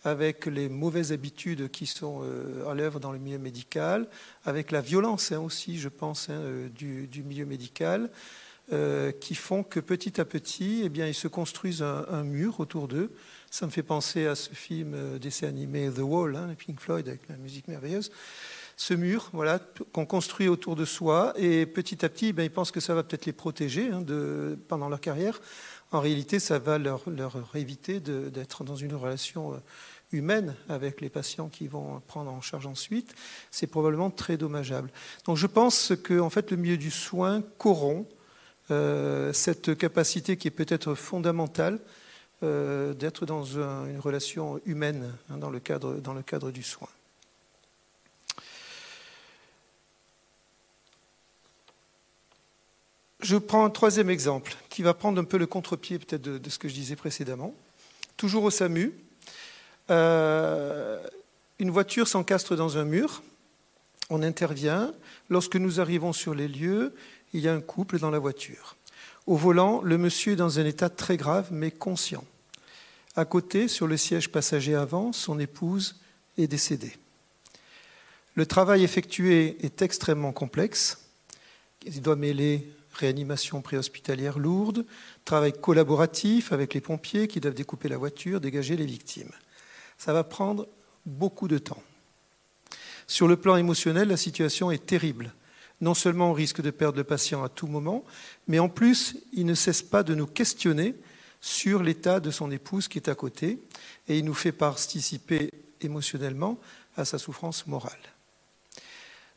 avec les mauvaises habitudes qui sont euh, à l'œuvre dans le milieu médical, avec la violence hein, aussi, je pense, hein, du, milieu médical, qui font que petit à petit, eh bien, ils se construisent un, mur autour d'eux. Ça me fait penser à ce film d'essai animé The Wall, hein, Pink Floyd, avec la musique merveilleuse ce mur voilà, qu'on construit autour de soi. Et petit à petit, ben, ils pensent que ça va peut-être les protéger hein, pendant leur carrière. En réalité, ça va leur, éviter d'être dans une relation euh, humaine avec les patients qui vont prendre en charge ensuite. C'est probablement très dommageable. Donc je pense que en fait, le milieu du soin corrompt euh, cette capacité qui est peut-être fondamentale euh, d'être dans une relation humaine hein, dans, le cadre, dans le cadre du soin. Je prends un troisième exemple qui va prendre un peu le contre-pied peut-être de, ce que je disais précédemment. Toujours au SAMU, euh, une voiture s'encastre dans un mur, on intervient. Lorsque nous arrivons sur les lieux, il y a un couple dans la voiture. Au volant, le monsieur est dans un état très grave mais conscient. À côté, sur le siège passager avant, son épouse est décédée. Le travail effectué est extrêmement complexe. Il doit mêler réanimation préhospitalière lourde, travail collaboratif avec les pompiers qui doivent découper la voiture, dégager les victimes. Ça va prendre beaucoup de temps. Sur le plan émotionnel, la situation est terrible. Non seulement on risque de perdre le patient à tout moment, mais en plus, il ne cesse pas de nous questionner sur l'état de son épouse qui est à côté, et il nous fait participer émotionnellement à sa souffrance morale.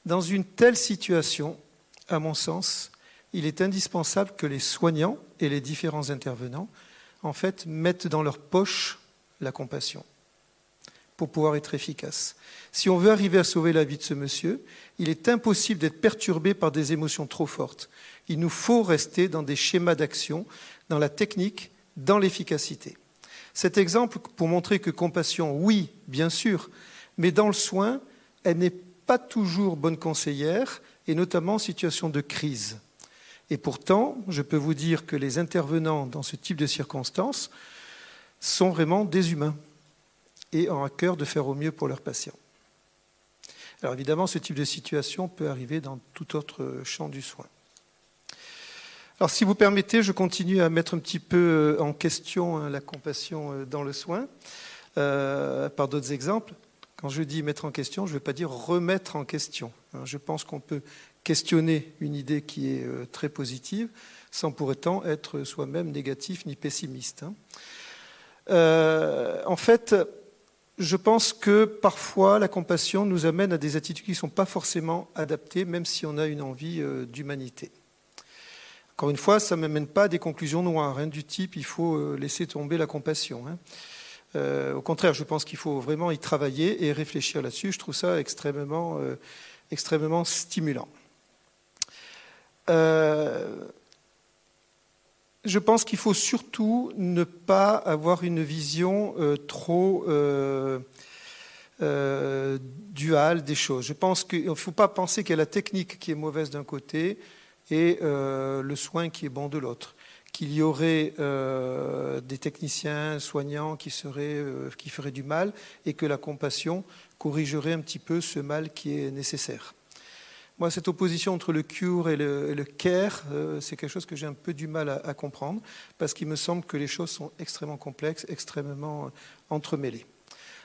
Dans une telle situation, à mon sens, il est indispensable que les soignants et les différents intervenants en fait mettent dans leur poche la compassion pour pouvoir être efficaces. Si on veut arriver à sauver la vie de ce monsieur, il est impossible d'être perturbé par des émotions trop fortes. Il nous faut rester dans des schémas d'action, dans la technique, dans l'efficacité. Cet exemple pour montrer que compassion, oui, bien sûr, mais dans le soin, elle n'est pas toujours bonne conseillère, et notamment en situation de crise. Et pourtant, je peux vous dire que les intervenants dans ce type de circonstances sont vraiment des humains et ont à cœur de faire au mieux pour leurs patients. Alors évidemment, ce type de situation peut arriver dans tout autre champ du soin. Alors si vous permettez, je continue à mettre un petit peu en question hein, la compassion euh, dans le soin euh, par d'autres exemples. Quand je dis mettre en question, je ne veux pas dire remettre en question. Hein. Je pense qu'on peut questionner une idée qui est euh, très positive sans pour autant être soi-même négatif ni pessimiste. Hein. Euh, en fait, je pense que parfois la compassion nous amène à des attitudes qui ne sont pas forcément adaptées, même si on a une envie euh, d'humanité. Encore une fois, ça ne m'amène pas à des conclusions noires, hein, du type il faut euh, laisser tomber la compassion. Hein. Euh, au contraire, je pense qu'il faut vraiment y travailler et réfléchir là-dessus. Je trouve ça extrêmement, extrêmement stimulant. Je pense qu'il faut surtout ne pas avoir une vision trop euh, dual des choses. Je pense qu'il ne faut pas penser qu'il y a la technique qui est mauvaise d'un côté et euh, le soin qui est bon de l'autre. Qu'il y aurait euh, des techniciens soignants qui feraient du mal et que la compassion corrigerait un petit peu ce mal qui est nécessaire. Moi, cette opposition entre le cure et le, care, c'est quelque chose que j'ai un peu du mal à, comprendre, parce qu'il me semble que les choses sont extrêmement complexes, extrêmement entremêlées.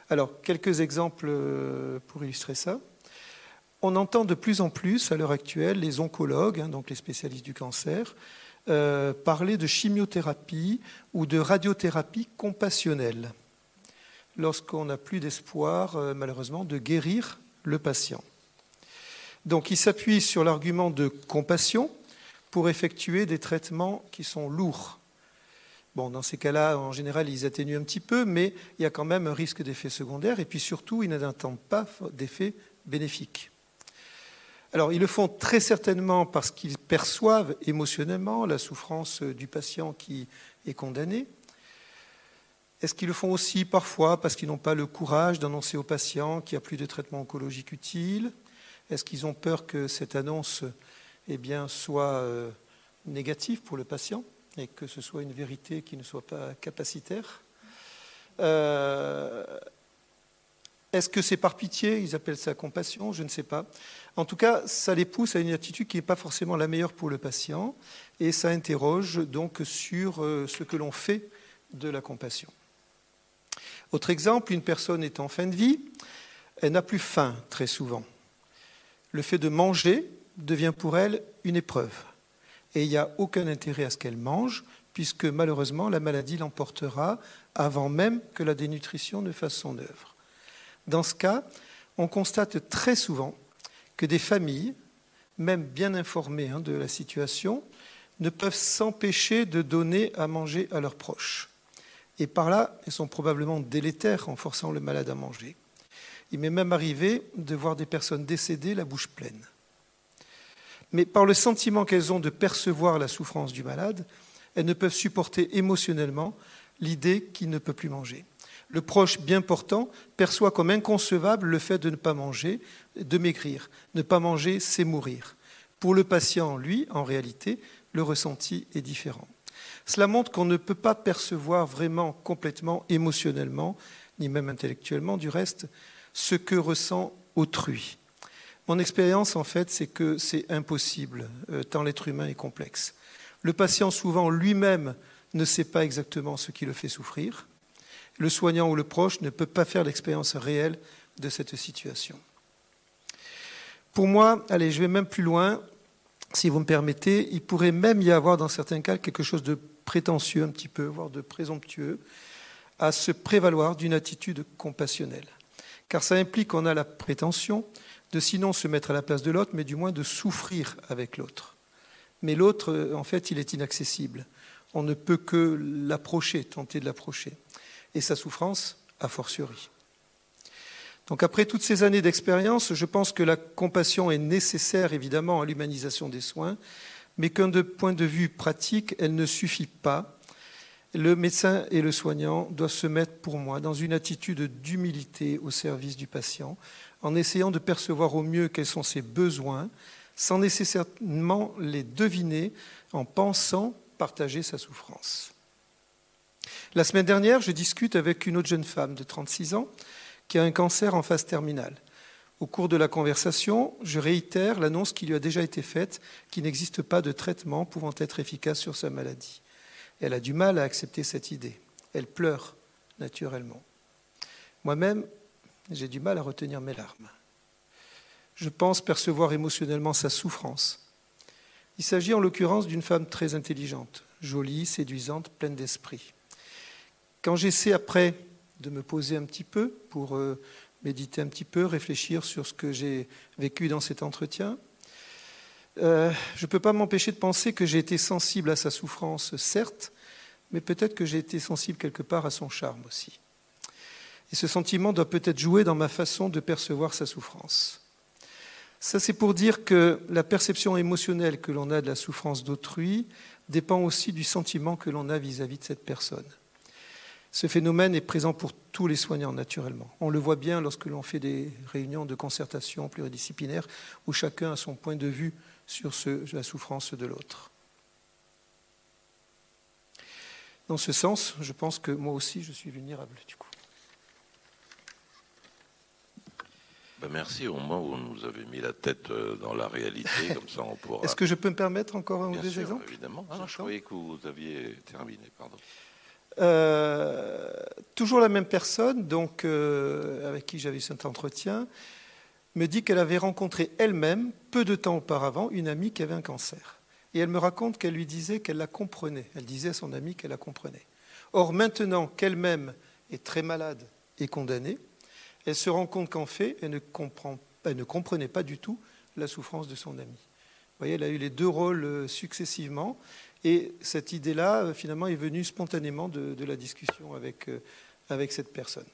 Alors, quelques exemples euh, pour illustrer ça. On entend de plus en plus, à l'heure actuelle, les oncologues, hein, donc les spécialistes du cancer, euh, parler de chimiothérapie ou de radiothérapie compassionnelle, lorsqu'on n'a plus d'espoir, euh, malheureusement, de guérir le patient. Donc, ils s'appuient sur l'argument de compassion pour effectuer des traitements qui sont lourds, Bon, dans ces cas-là, en général, ils atténuent un petit peu, mais il y a quand même un risque d'effet secondaire, et puis surtout, ils n'attendent pas d'effet bénéfique. Alors, ils le font très certainement parce qu'ils perçoivent émotionnellement la souffrance du patient qui est condamné. Est-ce qu'ils le font aussi parfois parce qu'ils n'ont pas le courage d'annoncer au patient qu'il n'y a plus de traitement oncologique utile? Est-ce qu'ils ont peur que cette annonce eh soit euh, négative pour le patient et que ce soit une vérité qui ne soit pas capacitaire? Euh, est-ce que c'est par pitié? Ils appellent ça compassion, je ne sais pas. En tout cas, ça les pousse à une attitude qui n'est pas forcément la meilleure pour le patient, et ça interroge donc sur euh, ce que l'on fait de la compassion. Autre exemple, une personne est en fin de vie, elle n'a plus faim très souvent. Le fait de manger devient pour elle une épreuve et il n'y a aucun intérêt à ce qu'elle mange, puisque malheureusement la maladie l'emportera avant même que la dénutrition ne fasse son œuvre. Dans ce cas, on constate très souvent que des familles, même bien informées hein, de la situation, ne peuvent s'empêcher de donner à manger à leurs proches. Et par là, elles sont probablement délétères en forçant le malade à manger. Il m'est même arrivé de voir des personnes décédées la bouche pleine mais par le sentiment qu'elles ont de percevoir la souffrance du malade, elles ne peuvent supporter émotionnellement l'idée qu'il ne peut plus manger. Le proche bien portant perçoit comme inconcevable le fait de ne pas manger, de maigrir. Ne pas manger, c'est mourir. Pour le patient, lui, en réalité, le ressenti est différent. Cela montre qu'on ne peut pas percevoir vraiment complètement émotionnellement, ni même intellectuellement du reste, ce que ressent autrui. Mon expérience, en fait, c'est que c'est impossible, euh, tant l'être humain est complexe. Le patient, souvent, lui-même ne sait pas exactement ce qui le fait souffrir. Le soignant ou le proche ne peut pas faire l'expérience réelle de cette situation. Pour moi, allez, je vais même plus loin, si vous me permettez, il pourrait même y avoir dans certains cas quelque chose de prétentieux un petit peu, voire de présomptueux, à se prévaloir d'une attitude compassionnelle. Car ça implique qu'on a la prétention de sinon se mettre à la place de l'autre, mais du moins de souffrir avec l'autre. Mais l'autre, euh, en fait, il est inaccessible. On ne peut que l'approcher, tenter de l'approcher. Et sa souffrance, a fortiori. Donc après toutes ces années d'expérience, je pense que la compassion est nécessaire évidemment à l'humanisation des soins, mais qu'un point de vue pratique, elle ne suffit pas. Le médecin et le soignant doivent se mettre pour moi dans une attitude d'humilité au service du patient, en essayant de percevoir au mieux quels sont ses besoins, sans nécessairement les deviner, en pensant partager sa souffrance. La semaine dernière, je discute avec une autre jeune femme de 36 ans qui a un cancer en phase terminale. Au cours de la conversation, je réitère l'annonce qui lui a déjà été faite qu'il n'existe pas de traitement pouvant être efficace sur sa maladie. Elle a du mal à accepter cette idée. Elle pleure naturellement. Moi-même, j'ai du mal à retenir mes larmes. Je pense percevoir émotionnellement sa souffrance. Il s'agit en l'occurrence d'une femme très intelligente, jolie, séduisante, pleine d'esprit. Quand j'essaie après de me poser un petit peu pour euh, méditer un petit peu, réfléchir sur ce que j'ai vécu dans cet entretien, euh, je ne peux pas m'empêcher de penser que j'ai été sensible à sa souffrance, certes, mais peut-être que j'ai été sensible quelque part à son charme aussi. Et ce sentiment doit peut-être jouer dans ma façon de percevoir sa souffrance. Ça, c'est pour dire que la perception émotionnelle que l'on a de la souffrance d'autrui dépend aussi du sentiment que l'on a vis-à-vis de cette personne. Ce phénomène est présent pour tous les soignants, naturellement. On le voit bien lorsque l'on fait des réunions de concertation pluridisciplinaires où chacun a son point de vue sur la souffrance de l'autre. Dans ce sens, je pense que moi aussi, je suis vulnérable, du coup. Ben merci, au moins vous nous avez mis la tête euh, dans la réalité, comme ça on pourra... Est-ce que je peux me permettre encore un ou deux sûr, exemples évidemment. Ah, je croyais que vous aviez terminé, pardon. Euh, toujours la même personne, donc euh, avec qui j'avais cet entretien, me dit qu'elle avait rencontré elle-même, peu de temps auparavant, une amie qui avait un cancer. Et elle me raconte qu'elle lui disait qu'elle la comprenait. Elle disait à son amie qu'elle la comprenait. Or, maintenant qu'elle-même est très malade et condamnée, elle se rend compte qu'en fait, elle ne, comprenait pas du tout la souffrance de son amie. Vous voyez, elle a eu les deux rôles euh, successivement. Et cette idée-là, euh, finalement, est venue spontanément de, de la discussion avec, euh, avec cette personne.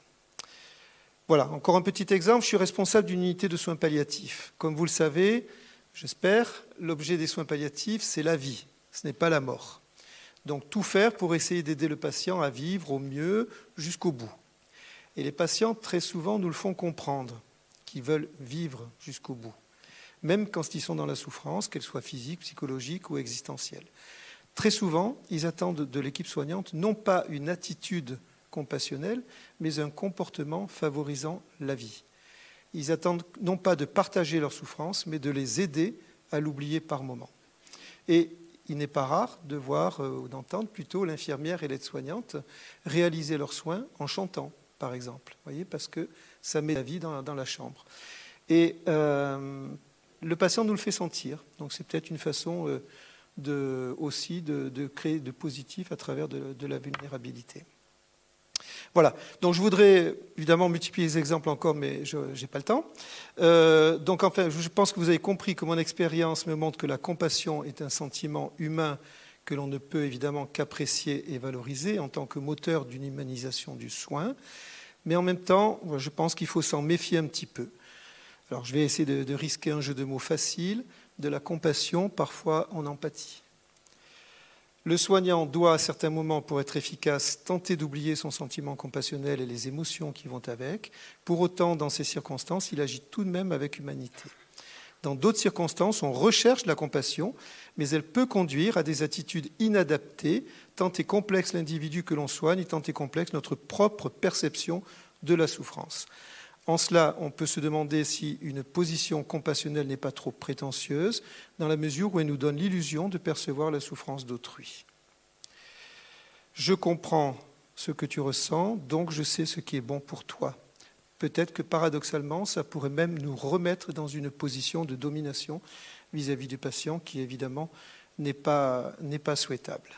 Voilà, encore un petit exemple. Je suis responsable d'une unité de soins palliatifs. Comme vous le savez, j'espère, l'objet des soins palliatifs, c'est la vie, ce n'est pas la mort. Donc tout faire pour essayer d'aider le patient à vivre au mieux jusqu'au bout. Et les patients, très souvent, nous le font comprendre, qu'ils veulent vivre jusqu'au bout, même quand ils sont dans la souffrance, qu'elle soit physique, psychologique ou existentielle. Très souvent, ils attendent de l'équipe soignante non pas une attitude compassionnelle, mais un comportement favorisant la vie. Ils attendent non pas de partager leur souffrance, mais de les aider à l'oublier par moment. Et il n'est pas rare de voir euh, ou d'entendre plutôt l'infirmière et l'aide-soignante réaliser leurs soins en chantant, par exemple, voyez, parce que ça met la vie dans, la chambre. Et euh, le patient nous le fait sentir, donc c'est peut-être une façon euh, aussi de, créer de positif à travers de la vulnérabilité. Voilà. Donc je voudrais évidemment multiplier les exemples encore, mais je n'ai pas le temps. Euh, donc enfin, je pense que vous avez compris que mon expérience me montre que la compassion est un sentiment humain que l'on ne peut évidemment qu'apprécier et valoriser en tant que moteur d'une humanisation du soin. Mais en même temps, je pense qu'il faut s'en méfier un petit peu. Alors je vais essayer de, de risquer un jeu de mots facile, de la compassion parfois en empathie. Le soignant doit, à certains moments, pour être efficace, tenter d'oublier son sentiment compassionnel et les émotions qui vont avec. Pour autant, dans ces circonstances, il agit tout de même avec humanité. Dans d'autres circonstances, on recherche la compassion, mais elle peut conduire à des attitudes inadaptées, tant est complexe l'individu que l'on soigne, et tant est complexe notre propre perception de la souffrance. En cela, on peut se demander si une position compassionnelle n'est pas trop prétentieuse, dans la mesure où elle nous donne l'illusion de percevoir la souffrance d'autrui. Je comprends ce que tu ressens, donc je sais ce qui est bon pour toi. Peut-être que paradoxalement, ça pourrait même nous remettre dans une position de domination vis-à-vis du patient qui, évidemment, n'est pas, souhaitable.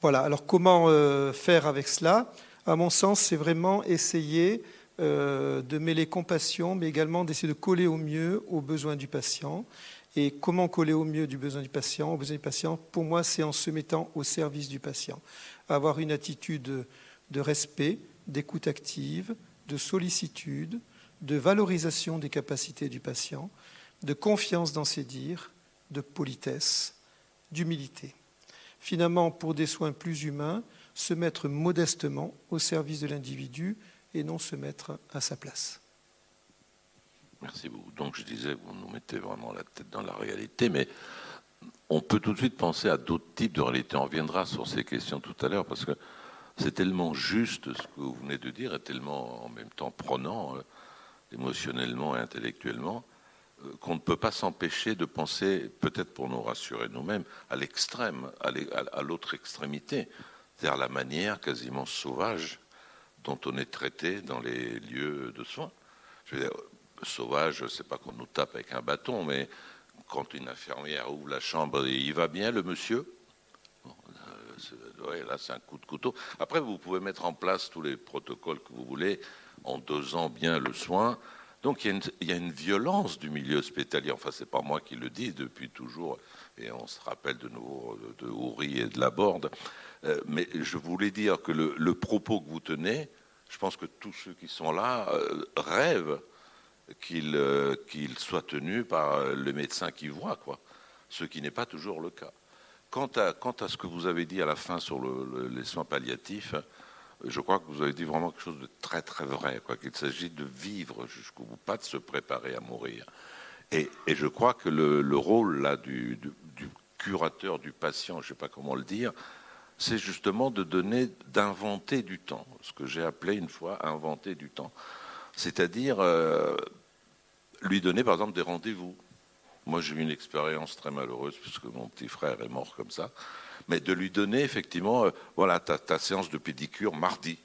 Voilà, alors comment euh, faire avec cela? À mon sens, c'est vraiment essayer euh, de mêler compassion, mais également d'essayer de coller au mieux aux besoins du patient. Et comment coller au mieux du besoin du patient, aux besoins du patient Pour moi, c'est en se mettant au service du patient. Avoir une attitude de respect, d'écoute active, de sollicitude, de valorisation des capacités du patient, de confiance dans ses dires, de politesse, d'humilité. Finalement, pour des soins plus humains, se mettre modestement au service de l'individu et non se mettre à sa place. Merci beaucoup. Donc je disais, vous nous mettez vraiment la tête dans la réalité, mais on peut tout de suite penser à d'autres types de réalités. On reviendra sur ces questions tout à l'heure parce que c'est tellement juste ce que vous venez de dire et tellement en même temps prenant euh, émotionnellement et intellectuellement euh, qu'on ne peut pas s'empêcher de penser, peut-être pour nous rassurer nous-mêmes, à l'extrême, à l'autre extrémité, c'est-à-dire la manière quasiment sauvage dont on est traité dans les lieux de soins. Je veux dire, sauvage, pas qu'on nous tape avec un bâton, mais quand une infirmière ouvre la chambre, il va bien le monsieur ouais, Là, c'est un coup de couteau. Après, vous pouvez mettre en place tous les protocoles que vous voulez en dosant bien le soin. Donc il y, a une, violence du milieu hospitalier. Enfin, c'est pas moi qui le dis depuis toujours, et on se rappelle de nouveau de Houry et de la Borde. Euh, mais je voulais dire que le, propos que vous tenez, je pense que tous ceux qui sont là euh, rêvent qu'il soit tenu par le médecin qui voit, quoi. Ce qui n'est pas toujours le cas. Quant à, quant à, ce que vous avez dit à la fin sur les soins palliatifs, je crois que vous avez dit vraiment quelque chose de très très vrai, quoi, qu'il s'agit de vivre jusqu'au bout, pas de se préparer à mourir. Et, je crois que le, rôle là du, du, curateur, du patient, je ne sais pas comment le dire, c'est justement de donner, d'inventer du temps, ce que j'ai appelé une fois inventer du temps. C'est-à-dire euh, lui donner par exemple des rendez-vous. Moi j'ai eu une expérience très malheureuse puisque mon petit frère est mort comme ça mais de lui donner effectivement, euh, voilà, ta, ta, séance de pédicure mardi,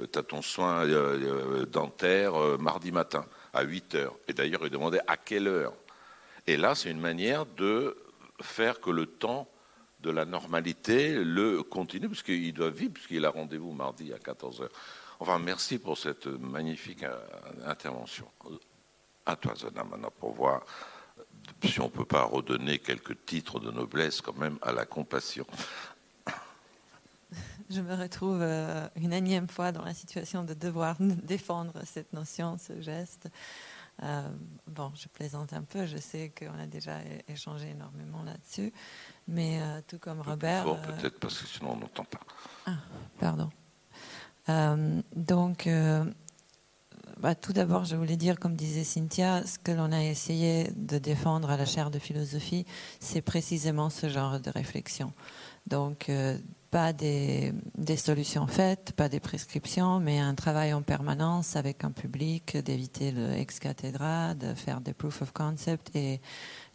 euh, tu as ton soin euh, dentaire mardi matin à 8 heures. Et d'ailleurs, il demandait à quelle heure. Et là, c'est une manière de faire que le temps de la normalité le continue, puisqu'il doit vivre, puisqu'il a rendez-vous mardi à 14 heures. Enfin, merci pour cette magnifique intervention. À toi, Zona, maintenant, pour voir si on ne peut pas redonner quelques titres de noblesse quand même à la compassion. Je me retrouve euh, une énième fois dans la situation de devoir défendre cette notion, ce geste. Euh, bon, je plaisante un peu, je sais qu'on a déjà échangé énormément là-dessus, mais euh, tout comme Robert. peut-être parce que sinon on n'entend pas. Ah, pardon. donc, bah, tout d'abord, je voulais dire, comme disait Cynthia, ce que l'on a essayé de défendre à la chaire de philosophie, c'est précisément ce genre de réflexion. Donc, euh, pas des, des, solutions faites, pas des prescriptions, mais un travail en permanence avec un public, d'éviter le ex cathedra, de faire des proof of concept et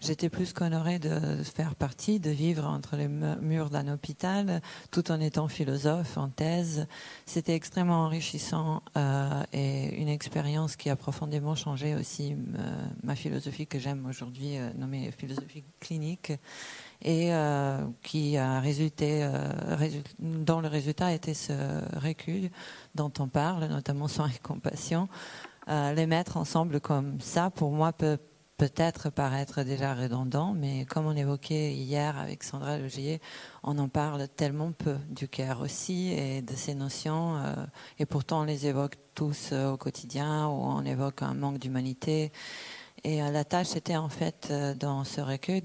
J'étais plus qu'honorée de faire partie, de vivre entre les murs d'un hôpital, tout en étant philosophe en thèse. C'était extrêmement enrichissant euh, et une expérience qui a profondément changé aussi euh, ma philosophie que j'aime aujourd'hui, euh, nommée philosophie clinique, et euh, qui a résulté, euh, dont le résultat était ce recul dont on parle, notamment soins et compassion. les mettre ensemble comme ça, pour moi, peut peut-être paraître déjà redondant, mais comme on évoquait hier avec Sandra Logier, on en parle tellement peu du care aussi et de ces notions, euh, et pourtant on les évoque tous euh, au quotidien, où on évoque un manque d'humanité. Et euh, la tâche était en fait dans ce recueil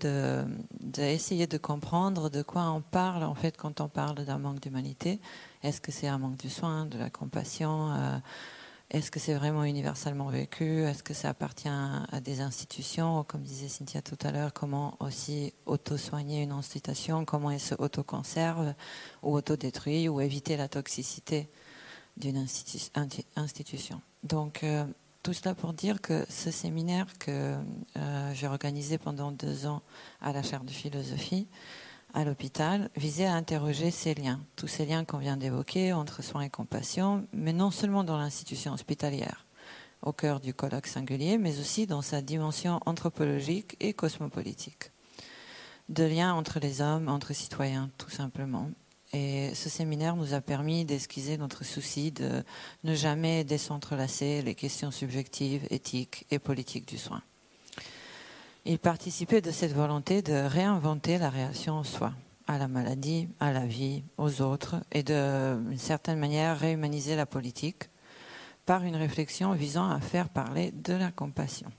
d'essayer de, de, comprendre de quoi on parle en fait quand on parle d'un manque d'humanité. Est-ce que c'est un manque du soin, de la compassion est-ce que c'est vraiment universellement vécu? Est-ce que ça appartient à des institutions? Comme disait Cynthia tout à l'heure, comment aussi auto-soigner une institution? Comment elle se auto-conserve ou auto-détruit ou éviter la toxicité d'une institution? Donc, euh, tout cela pour dire que ce séminaire que euh, j'ai organisé pendant deux ans à la chaire de philosophie, à l'hôpital visait à interroger ces liens, tous ces liens qu'on vient d'évoquer entre soins et compassion, mais non seulement dans l'institution hospitalière, au cœur du colloque singulier, mais aussi dans sa dimension anthropologique et cosmopolitique. De liens entre les hommes, entre citoyens, tout simplement. Et ce séminaire nous a permis d'esquisser notre souci de ne jamais décentrelacer les questions subjectives, éthiques et politiques du soin. Il participait de cette volonté de réinventer la réaction en soi, à la maladie, à la vie, aux autres, et d'une certaine manière réhumaniser la politique par une réflexion visant à faire parler de la compassion.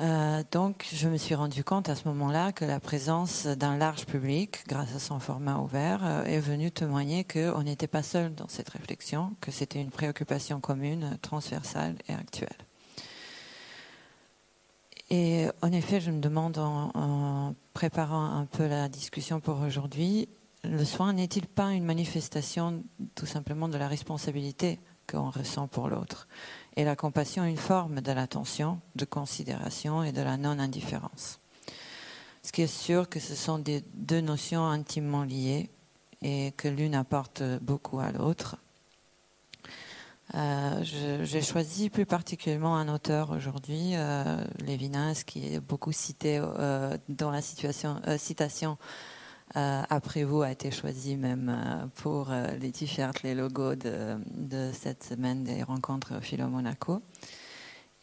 Euh, donc, je me suis rendu compte à ce moment-là que la présence d'un large public, grâce à son format ouvert, euh, est venue témoigner qu'on n'était pas seul dans cette réflexion, que c'était une préoccupation commune, transversale et actuelle. Et en effet, je me demande en, préparant un peu la discussion pour aujourd'hui, le soin n'est-il pas une manifestation tout simplement de la responsabilité qu'on ressent pour l'autre Et la compassion une forme de l'attention, de considération et de la non-indifférence? Ce qui est sûr que ce sont des deux notions intimement liées et que l'une apporte beaucoup à l'autre. Euh, j'ai choisi plus particulièrement un auteur aujourd'hui, euh, Lévinas, qui est beaucoup cité euh, dans la situation, citation. après vous a été choisi même pour les t-shirts, les logos de, cette semaine des rencontres Philo Monaco.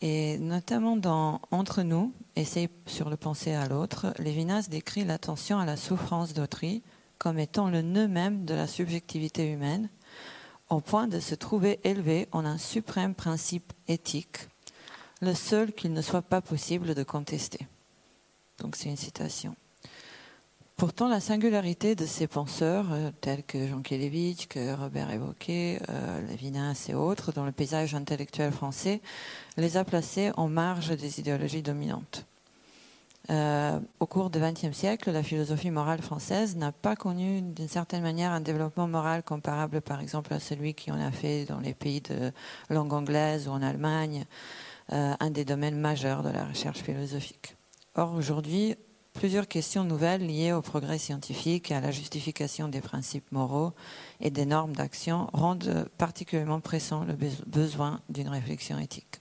Et notamment dans Entre nous, Essai sur le penser à l'autre, Lévinas décrit l'attention à la souffrance d'autrui comme étant le nœud même de la subjectivité humaine, au point de se trouver élevé en un suprême principe éthique, le seul qu'il ne soit pas possible de contester. Donc c'est une citation. Pourtant, la singularité de ces penseurs, euh, tels que Jean Kelevitch, que Robert évoquait, euh, Lévinas et autres, dans le paysage intellectuel français, les a placés en marge des idéologies dominantes. Euh, au cours du XXe siècle, la philosophie morale française n'a pas connu d'une certaine manière un développement moral comparable par exemple à celui qui en a fait dans les pays de langue anglaise ou en Allemagne, un des domaines majeurs de la recherche philosophique. Or, aujourd'hui, Plusieurs questions nouvelles liées au progrès scientifique et à la justification des principes moraux et des normes d'action rendent particulièrement pressant le besoin d'une réflexion éthique.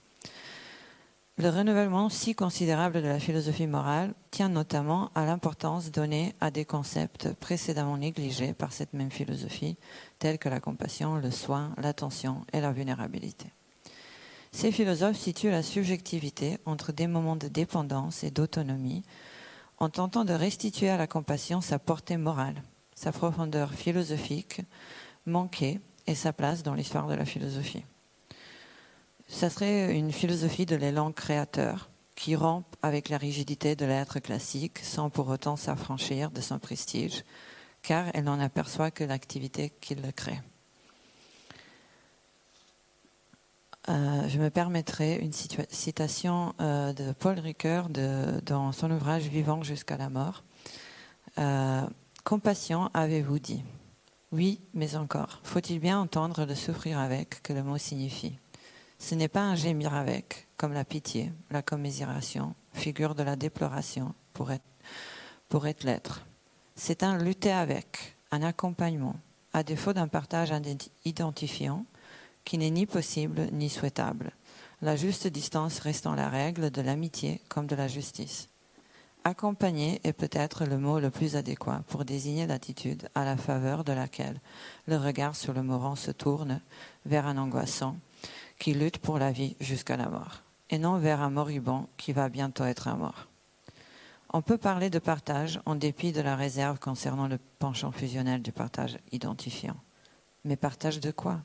Le renouvellement si considérable de la philosophie morale tient notamment à l'importance donnée à des concepts précédemment négligés par cette même philosophie, tels que la compassion, le soin, l'attention et la vulnérabilité. Ces philosophes situent la subjectivité entre des moments de dépendance et d'autonomie en tentant de restituer à la compassion sa portée morale, sa profondeur philosophique manquée et sa place dans l'histoire de la philosophie. Ça serait une philosophie de l'élan créateur qui rompt avec la rigidité de l'être classique sans pour autant s'affranchir de son prestige, car elle n'en aperçoit que l'activité qui le crée. Euh, je me permettrai une citation euh, de Paul Ricoeur dans son ouvrage Vivant jusqu'à la mort. Euh, Compassion, avez-vous dit? Oui, mais encore. Faut-il bien entendre le souffrir avec que le mot signifie? Ce n'est pas un gémir avec, comme la pitié, la commisération, figure de la déploration, pour être, l'être. C'est un lutter avec, un accompagnement, à défaut d'un partage identifiant qui n'est ni possible ni souhaitable, la juste distance restant la règle de l'amitié comme de la justice. Accompagner est peut-être le mot le plus adéquat pour désigner l'attitude à la faveur de laquelle le regard sur le mourant se tourne vers un angoissant qui lutte pour la vie jusqu'à la mort, et non vers un moribond qui va bientôt être un mort. On peut parler de partage en dépit de la réserve concernant le penchant fusionnel du partage identifiant. Mais partage de quoi?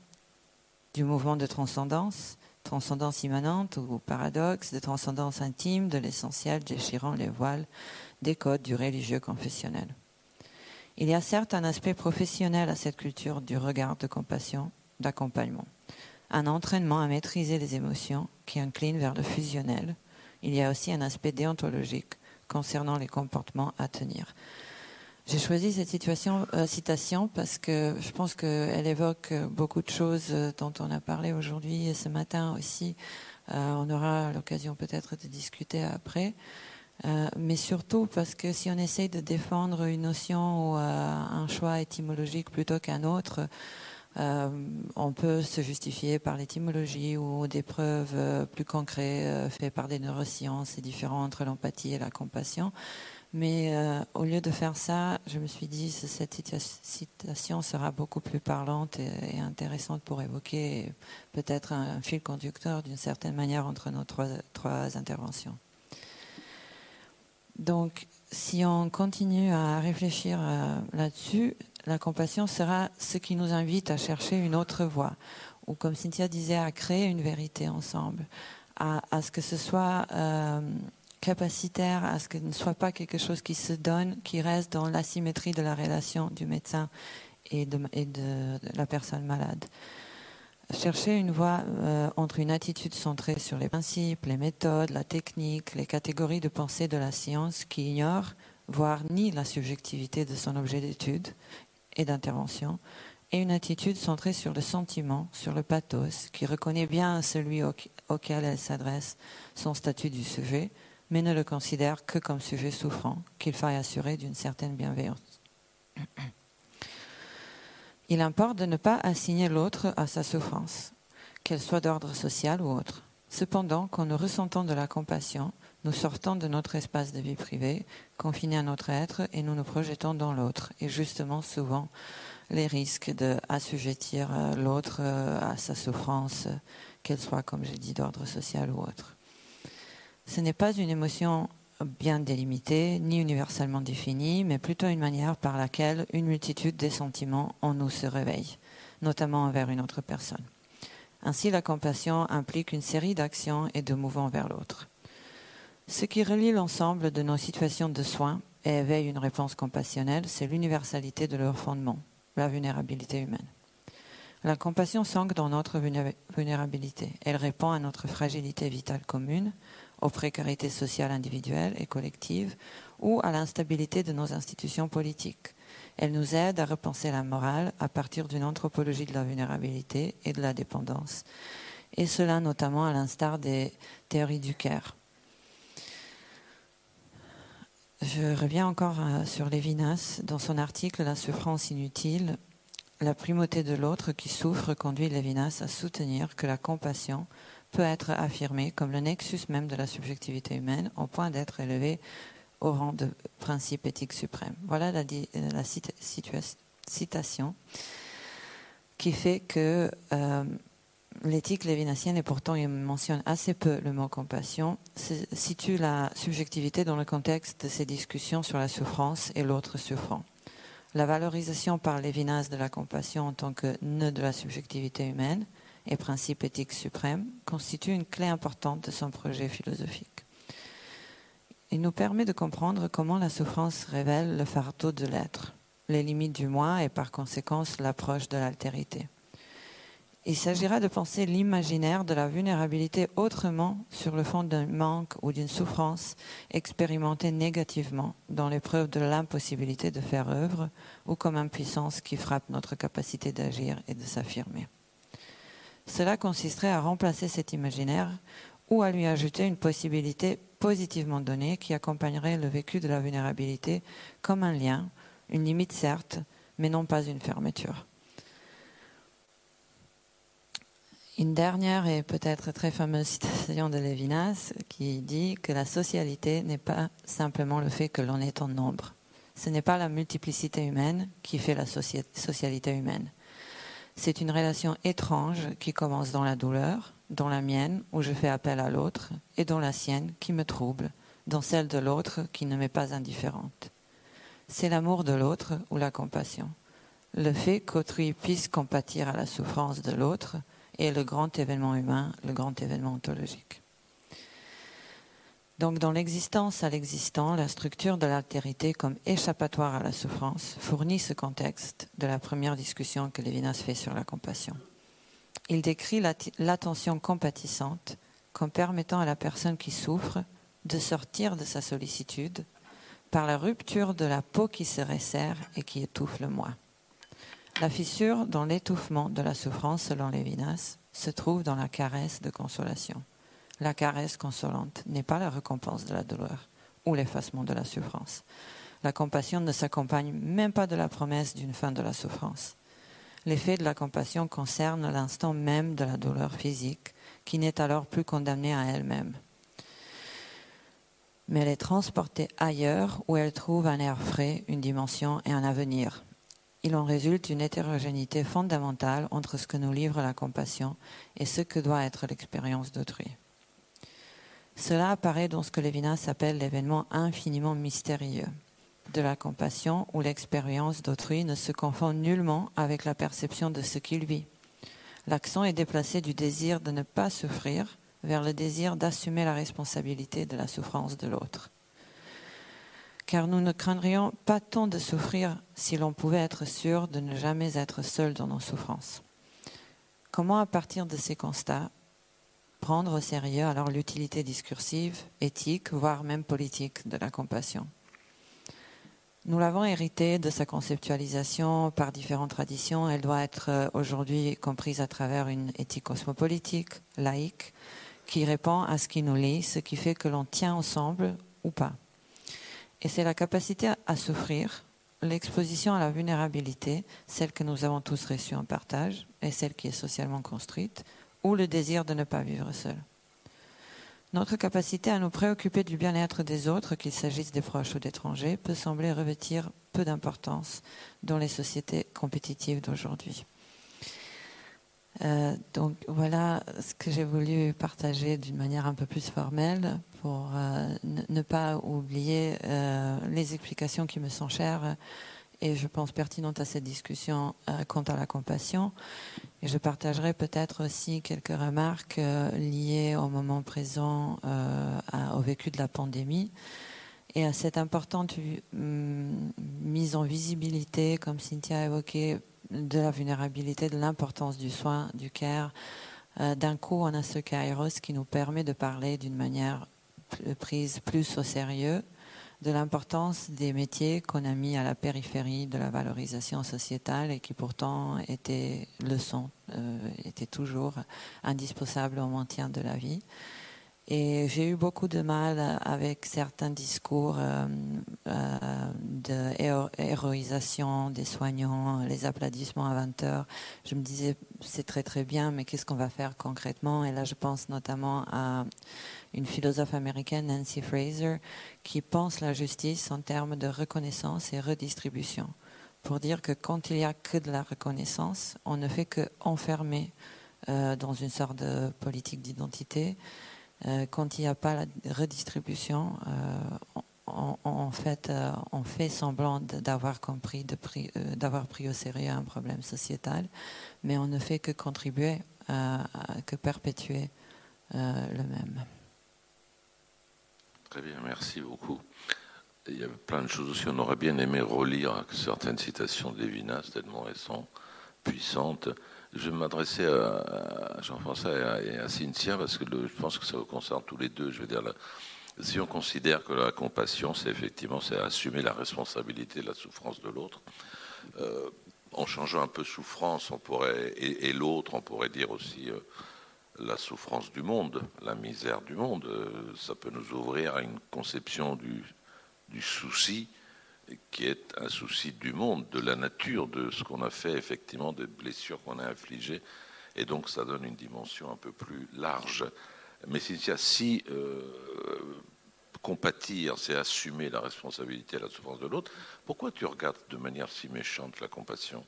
Du mouvement de transcendance, transcendance immanente ou paradoxe, de transcendance intime, de l'essentiel déchirant les voiles des codes du religieux confessionnel. Il y a certes un aspect professionnel à cette culture du regard de compassion, d'accompagnement, un entraînement à maîtriser les émotions qui incline vers le fusionnel. Il y a aussi un aspect déontologique concernant les comportements à tenir. J'ai choisi cette situation, euh, citation parce que je pense qu'elle évoque beaucoup de choses euh, dont on a parlé aujourd'hui et ce matin aussi. Euh, on aura l'occasion peut-être de discuter après. mais surtout parce que si on essaye de défendre une notion ou un choix étymologique plutôt qu'un autre, on peut se justifier par l'étymologie ou des preuves plus concrètes faites par des neurosciences et différents entre l'empathie et la compassion. Mais euh, au lieu de faire ça, je me suis dit que cette citation sera beaucoup plus parlante et, intéressante pour évoquer peut-être un, fil conducteur d'une certaine manière entre nos trois, interventions. Donc, si on continue à réfléchir euh, là-dessus, la compassion sera ce qui nous invite à chercher une autre voie, ou comme Cynthia disait, à créer une vérité ensemble, à, ce que ce soit euh, capacitaire à ce que ne soit pas quelque chose qui se donne, qui reste dans l'asymétrie de la relation du médecin et de, la personne malade. Chercher une voie euh, entre une attitude centrée sur les principes, les méthodes, la technique, les catégories de pensée de la science qui ignore, voire nie la subjectivité de son objet d'étude et d'intervention, et une attitude centrée sur le sentiment, sur le pathos, qui reconnaît bien celui auquel elle s'adresse son statut du sujet, mais ne le considère que comme sujet souffrant qu'il faille assurer d'une certaine bienveillance. Il importe de ne pas assigner l'autre à sa souffrance, qu'elle soit d'ordre social ou autre. Cependant, quand nous ressentons de la compassion, nous sortons de notre espace de vie privée, confiné à notre être, et nous nous projetons dans l'autre. Et justement, souvent, les risques d'assujettir euh, l'autre euh, à sa souffrance, qu'elle soit, comme j'ai dit, d'ordre social ou autre. Ce n'est pas une émotion bien délimitée, ni universellement définie, mais plutôt une manière par laquelle une multitude des sentiments en nous se réveille, notamment envers une autre personne. Ainsi, la compassion implique une série d'actions et de mouvements vers l'autre. Ce qui relie l'ensemble de nos situations de soins et éveille une réponse compassionnelle, c'est l'universalité de leur fondement, la vulnérabilité humaine. La compassion s'ancre dans notre vulnérabilité. Elle répond à notre fragilité vitale commune, aux précarités sociales individuelles et collectives ou à l'instabilité de nos institutions politiques. Elle nous aide à repenser la morale à partir d'une anthropologie de la vulnérabilité et de la dépendance, et cela notamment à l'instar des théories du CARE. Je reviens encore euh, sur Lévinas. Dans son article La souffrance inutile, la primauté de l'autre qui souffre conduit Lévinas à soutenir que la compassion peut être affirmée comme le nexus même de la subjectivité humaine au point d'être élevée au rang de principe éthique suprême. Voilà la, la citation qui fait que euh, l'éthique lévinassienne, et pourtant il mentionne assez peu le mot compassion, situe la subjectivité dans le contexte de ces discussions sur la souffrance et l'autre souffrant. La valorisation par Lévinas de la compassion en tant que nœud de la subjectivité humaine et principe éthique suprême constitue une clé importante de son projet philosophique. Il nous permet de comprendre comment la souffrance révèle le fardeau de l'être, les limites du moi et par conséquent l'approche de l'altérité. Il s'agira de penser l'imaginaire de la vulnérabilité autrement sur le fond d'un manque ou d'une souffrance expérimentée négativement dans l'épreuve de l'impossibilité de faire œuvre ou comme impuissance qui frappe notre capacité d'agir et de s'affirmer. Cela consisterait à remplacer cet imaginaire ou à lui ajouter une possibilité positivement donnée qui accompagnerait le vécu de la vulnérabilité comme un lien, une limite certes, mais non pas une fermeture. Une dernière et peut-être très fameuse citation de Lévinas qui dit que la socialité n'est pas simplement le fait que l'on est en nombre. Ce n'est pas la multiplicité humaine qui fait la socialité humaine. C'est une relation étrange qui commence dans la douleur, dans la mienne où je fais appel à l'autre, et dans la sienne qui me trouble, dans celle de l'autre qui ne m'est pas indifférente. C'est l'amour de l'autre ou la compassion. Le fait qu'autrui puisse compatir à la souffrance de l'autre est le grand événement humain, le grand événement ontologique. Donc, dans l'existence à l'existant, la structure de l'altérité comme échappatoire à la souffrance fournit ce contexte de la première discussion que Lévinas fait sur la compassion. Il décrit l'attention compatissante comme permettant à la personne qui souffre de sortir de sa sollicitude par la rupture de la peau qui se resserre et qui étouffe le moi. La fissure dans l'étouffement de la souffrance, selon Lévinas, se trouve dans la caresse de consolation. La caresse consolante n'est pas la récompense de la douleur ou l'effacement de la souffrance. La compassion ne s'accompagne même pas de la promesse d'une fin de la souffrance. L'effet de la compassion concerne l'instant même de la douleur physique, qui n'est alors plus condamnée à elle-même. Mais elle est transportée ailleurs où elle trouve un air frais, une dimension et un avenir. Il en résulte une hétérogénéité fondamentale entre ce que nous livre la compassion et ce que doit être l'expérience d'autrui. Cela apparaît dans ce que Lévinas appelle l'événement infiniment mystérieux de la compassion où l'expérience d'autrui ne se confond nullement avec la perception de ce qu'il vit. L'accent est déplacé du désir de ne pas souffrir vers le désir d'assumer la responsabilité de la souffrance de l'autre. Car nous ne craindrions pas tant de souffrir si l'on pouvait être sûr de ne jamais être seul dans nos souffrances. Comment, à partir de ces constats, prendre au sérieux alors l'utilité discursive, éthique, voire même politique de la compassion? Nous l'avons héritée de sa conceptualisation par différentes traditions. Elle doit être euh, aujourd'hui comprise à travers une éthique cosmopolitique, laïque, qui répond à ce qui nous lie, ce qui fait que l'on tient ensemble ou pas. Et c'est la capacité à souffrir, l'exposition à la vulnérabilité, celle que nous avons tous reçue en partage et celle qui est socialement construite, ou le désir de ne pas vivre seul. Notre capacité à nous préoccuper du bien-être des autres, qu'il s'agisse des proches ou d'étrangers, peut sembler revêtir peu d'importance dans les sociétés compétitives d'aujourd'hui. Euh, donc voilà ce que j'ai voulu partager d'une manière un peu plus formelle pour ne pas oublier les explications qui me sont chères et je pense pertinentes à cette discussion quant à la compassion. Et je partagerai peut-être aussi quelques remarques liées au moment présent au vécu de la pandémie et à cette importante hum, mise en visibilité, comme Cynthia a évoqué, de la vulnérabilité, de l'importance du soin, du care. Euh, d'un coup, on a ce Kairos qui nous permet de parler d'une manière prise plus au sérieux de l'importance des métiers qu'on a mis à la périphérie de la valorisation sociétale et qui pourtant étaient le sont, euh, étaient toujours indispensables au maintien de la vie. Et j'ai eu beaucoup de mal avec certains discours euh, euh, des soignants, les applaudissements à 20 heures. Je me disais, c'est très très bien, mais qu'est-ce qu'on va faire concrètement? Et là, je pense notamment à une philosophe américaine, Nancy Fraser, qui pense la justice en termes de reconnaissance et redistribution. Pour dire que quand il n'y a que de la reconnaissance, on ne fait que enfermer euh, dans une sorte de politique d'identité. Euh, quand il n'y a pas la redistribution, euh, en fait, euh, on fait semblant d'avoir compris, d'avoir pris au sérieux un problème sociétal, mais on ne fait que contribuer, que perpétuer le même. Très bien, merci beaucoup. Il y a plein de choses aussi. On aurait bien aimé relire certaines citations de Lévinas, tellement elles sont puissantes. Je vais m'adresser à Jean-François et à Cynthia parce que je pense que ça vous concerne tous les deux. Je veux dire, si on considère que la compassion, c'est effectivement assumer la responsabilité de la souffrance de l'autre, euh, en changeant un peu souffrance, on pourrait et, l'autre, on pourrait dire aussi euh, la souffrance du monde, la misère du monde. Euh, ça peut nous ouvrir à une conception du, souci qui est un souci du monde, de la nature, de ce qu'on a fait, effectivement, des blessures qu'on a infligées. Et donc, ça donne une dimension un peu plus large. Mais si euh, compatir, c'est assumer la responsabilité et la souffrance de l'autre, pourquoi tu regardes de manière si méchante la compassion?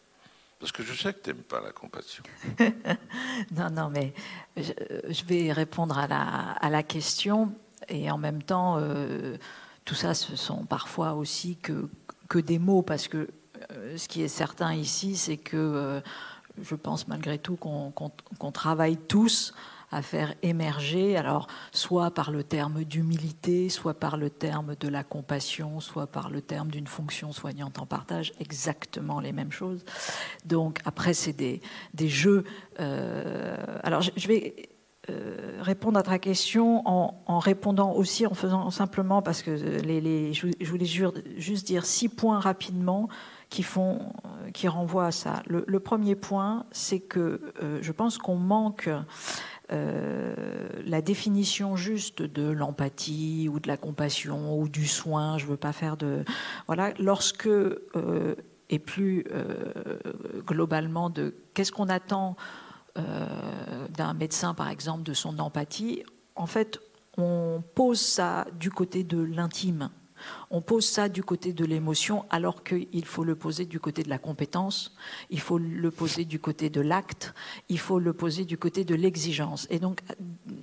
Parce que je sais que tu n'aimes pas la compassion. non, non, mais je, vais répondre à la, question et en même temps, euh, tout ça, ce sont parfois aussi que, que des mots, parce que euh, ce qui est certain ici, c'est que euh, je pense malgré tout qu'on travaille tous à faire émerger, alors soit par le terme d'humilité, soit par le terme de la compassion, soit par le terme d'une fonction soignante en partage, exactement les mêmes choses. Donc après, c'est des, des, jeux. Euh, alors je vais euh, répondre à ta question en, répondant aussi, en faisant simplement, parce que les, je, voulais juste dire six points rapidement qui, font, euh, qui renvoient à ça. Le, premier point, c'est que euh, je pense qu'on manque la définition juste de l'empathie ou de la compassion ou du soin. Je ne veux pas faire de. Voilà, lorsque. et plus globalement de qu'est-ce qu'on attend euh, d'un médecin, par exemple, de son empathie, en fait, on pose ça du côté de l'intime. On pose ça du côté de l'émotion alors qu'il faut le poser du côté de la compétence, il faut le poser du côté de l'acte, il faut le poser du côté de l'exigence. Et donc,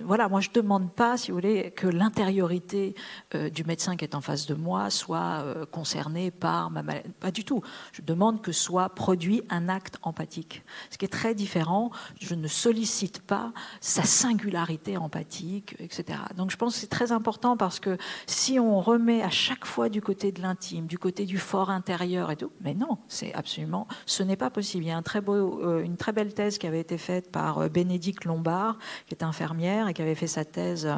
voilà, moi je ne demande pas, si vous voulez, que l'intériorité euh, du médecin qui est en face de moi soit euh, concernée par ma maladie. Pas du tout. Je demande que soit produit un acte empathique. Ce qui est très différent, je ne sollicite pas sa singularité empathique, etc. Donc je pense que c'est très important parce que si on remet à chaque fois du côté de l'intime, du côté du fort intérieur et tout. Mais non, c'est absolument, ce n'est pas possible. Il y a euh, une très belle thèse qui avait été faite par euh, Bénédicte Lombard, qui est infirmière et qui avait fait sa thèse euh,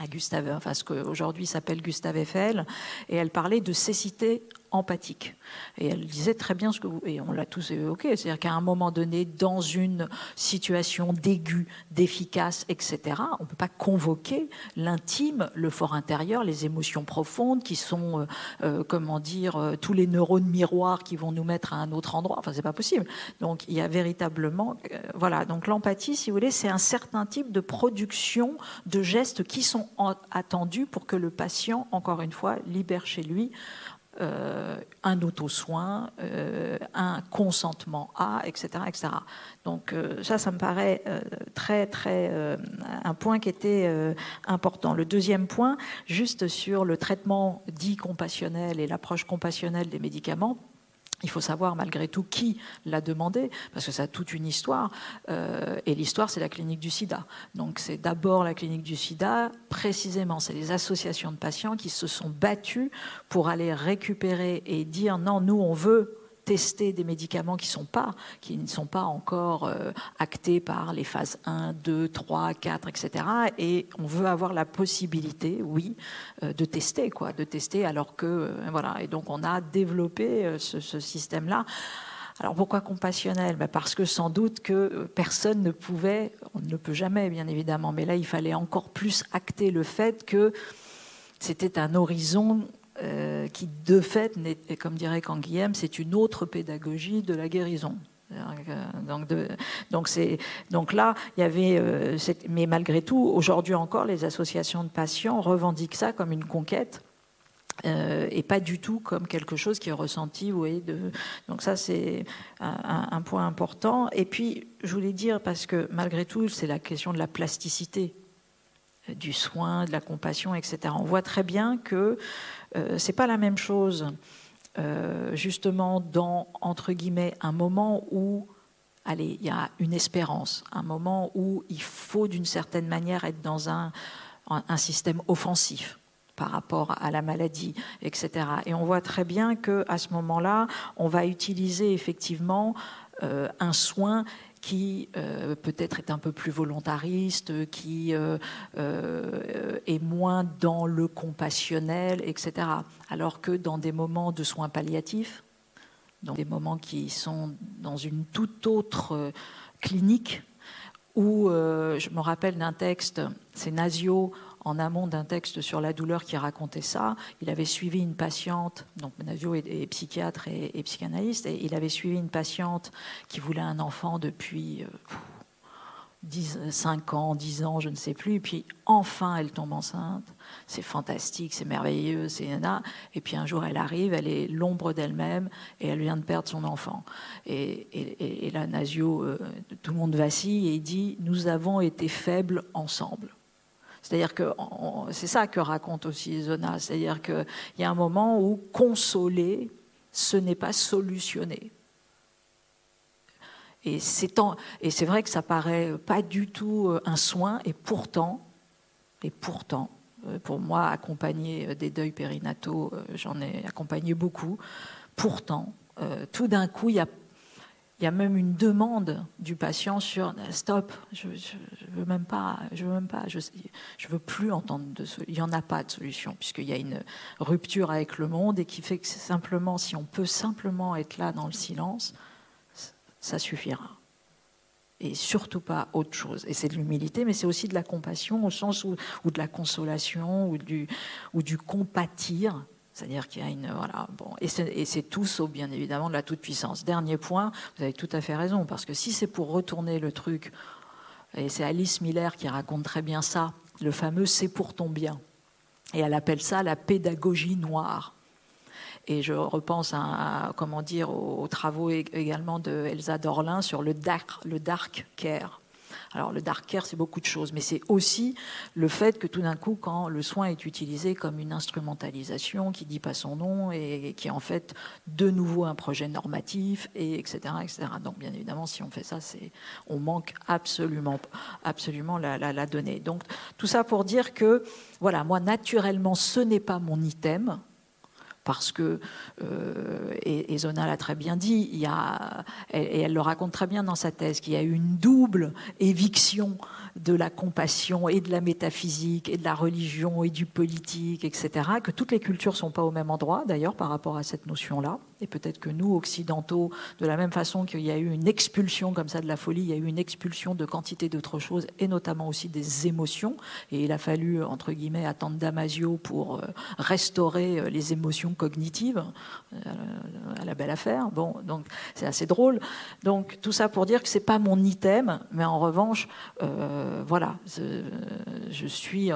à Gustave, enfin ce qu'aujourd'hui s'appelle Gustave Eiffel, et elle parlait de cécité empathique. Et elle disait très bien ce que vous, et on l'a tous évoqué, c'est-à-dire qu'à un moment donné, dans une situation d'aigu, d'efficace, etc., on ne peut pas convoquer l'intime, le fort intérieur, les émotions profondes qui sont, euh, euh, comment dire, euh, tous les neurones miroirs qui vont nous mettre à un autre endroit. Enfin, c'est pas possible. Donc, il y a véritablement, voilà. Donc, l'empathie, si vous voulez, c'est un certain type de production de gestes qui sont attendus pour que le patient, encore une fois, libère chez lui un auto-soin, un consentement à, etc. etc. Donc ça, ça me paraît très, très, un point qui était important. Le deuxième point, juste sur le traitement dit compassionnel et l'approche compassionnelle des médicaments, il faut savoir malgré tout qui l'a demandé, parce que ça a toute une histoire. Euh, et l'histoire, c'est la clinique du sida. Donc c'est d'abord la clinique du sida, précisément, c'est les associations de patients qui se sont battus pour aller récupérer et dire non, nous, on veut tester des médicaments qui, sont pas, qui ne sont pas encore euh, actés par les phases 1, 2, 3, 4, etc. Et on veut avoir la possibilité, oui, euh, de tester, quoi, de tester alors que, euh, voilà. Et donc on a développé ce, système-là. Alors pourquoi compassionnel? Ben Parce que sans doute que personne ne pouvait, on ne peut jamais bien évidemment, mais là il fallait encore plus acter le fait que c'était un horizon euh, qui de fait, comme dirait Canguilhem, c'est une autre pédagogie de la guérison. Donc, donc, donc, là, il y avait, euh, mais malgré tout, aujourd'hui encore, les associations de patients revendiquent ça comme une conquête. Euh, et pas du tout comme quelque chose qui est ressenti. De... Donc ça, c'est un, point important. Et puis, je voulais dire, parce que malgré tout, c'est la question de la plasticité du soin, de la compassion, etc. On voit très bien que euh, c'est pas la même chose, euh, justement, dans, entre un moment où il y a une espérance, un moment où il faut d'une certaine manière être dans un, un, système offensif par rapport à la maladie, etc. Et on voit très bien que à ce moment-là, on va utiliser effectivement euh, un soin qui euh, peut-être est un peu plus volontariste, qui euh, euh, est moins dans le compassionnel, etc. Alors que dans des moments de soins palliatifs, dans des moments qui sont dans une toute autre clinique, où je me rappelle d'un texte, c'est Nasio en amont d'un texte sur la douleur qui racontait ça. Il avait suivi une patiente, donc Navio est, psychiatre et, psychanalyste, et il avait suivi une patiente qui voulait un enfant depuis 5 euh, ans, 10 ans, je ne sais plus, et puis enfin elle tombe enceinte. C'est fantastique, c'est merveilleux, c'est Et puis un jour elle arrive, elle est l'ombre d'elle-même et elle vient de perdre son enfant. Et, là, Nasio, euh, tout le monde vacille et dit Nous avons été faibles ensemble. C'est-à-dire que c'est ça que raconte aussi Zona, c'est-à-dire qu'il y a un moment où consoler, ce n'est pas solutionner. Et c'est vrai que ça paraît pas du tout euh, un soin, et pourtant, et pourtant, euh, pour moi, accompagner euh, des deuils périnataux, j'en ai accompagné beaucoup. Pourtant, tout d'un coup, il y a il y a même une demande du patient sur stop, je, ne veux même pas, je veux même pas, je, veux plus entendre de Il n'y en a pas de solution puisqu'il y a une rupture avec le monde et qui fait que simplement, si on peut simplement être là dans le silence, ça suffira. Et surtout pas autre chose. Et c'est de l'humilité, mais c'est aussi de la compassion au sens où, de la consolation ou du, ou du compatir c'est-à-dire qu'il y a une. Voilà, bon, et c'est tout sauf, bien évidemment, de la toute-puissance. Dernier point, vous avez tout à fait raison, parce que si c'est pour retourner le truc, et c'est Alice Miller qui raconte très bien ça, le fameux c'est pour ton bien. Et elle appelle ça la pédagogie noire. Et je repense à, comment dire, aux, travaux également de Elsa Dorlin sur le dark, le dark care. Alors le dark care, c'est beaucoup de choses, mais c'est aussi le fait que tout d'un coup, quand le soin est utilisé comme une instrumentalisation qui dit pas son nom et, qui est en fait de nouveau un projet normatif, et etc.. Donc bien évidemment, si on fait ça, on manque absolument, absolument la, la, la donnée. Donc tout ça pour dire que voilà, moi naturellement, ce n'est pas mon item parce que, euh, et, Zona l'a très bien dit, et, elle le raconte très bien dans sa thèse, qu'il y a eu une double éviction de la compassion et de la métaphysique et de la religion et du politique, etc., que toutes les cultures ne sont pas au même endroit, d'ailleurs, par rapport à cette notion-là. Et peut-être que nous, occidentaux, de la même façon qu'il y a eu une expulsion comme ça de la folie, il y a eu une expulsion de quantité d'autres choses, et notamment aussi des émotions. Et il a fallu, entre guillemets, attendre Damasio pour euh, restaurer euh, les émotions cognitive, à la belle affaire. Bon, donc c'est assez drôle. Donc tout ça pour dire que c'est pas mon item, mais en revanche, voilà, je, suis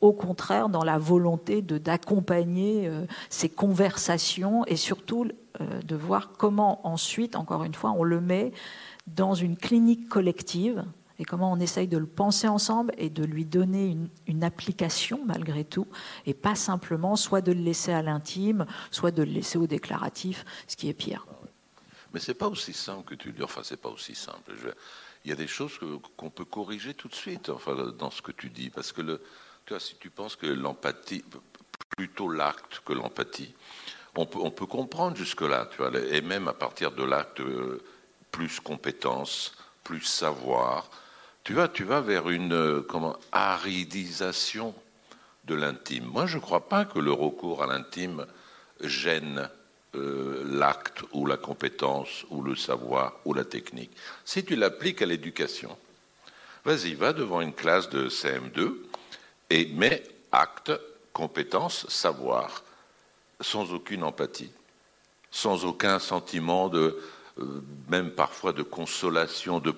au contraire dans la volonté d'accompagner ces conversations et surtout de voir comment ensuite, encore une fois, on le met dans une clinique collective et comment on essaye de le penser ensemble et de lui donner une, application malgré tout, et pas simplement soit de le laisser à l'intime, soit de le laisser au déclaratif, ce qui est pire. Mais c'est pas aussi simple que tu dis. Enfin, c'est pas aussi simple. il y a des choses qu'on peut corriger tout de suite, enfin, dans ce que tu dis, parce que le, tu vois, si tu penses que l'empathie, plutôt l'acte que l'empathie, on peut, comprendre jusque-là, tu et même à partir de l'acte, euh, plus compétence, plus savoir, tu vas, vers une euh, aridisation de l'intime. Moi, je ne crois pas que le recours à l'intime gêne euh, l'acte ou la compétence ou le savoir ou la technique. Si tu l'appliques à l'éducation, vas-y, va devant une classe de CM2 et mets acte, compétence, savoir, sans aucune empathie, sans aucun sentiment de, euh, même parfois de consolation, de,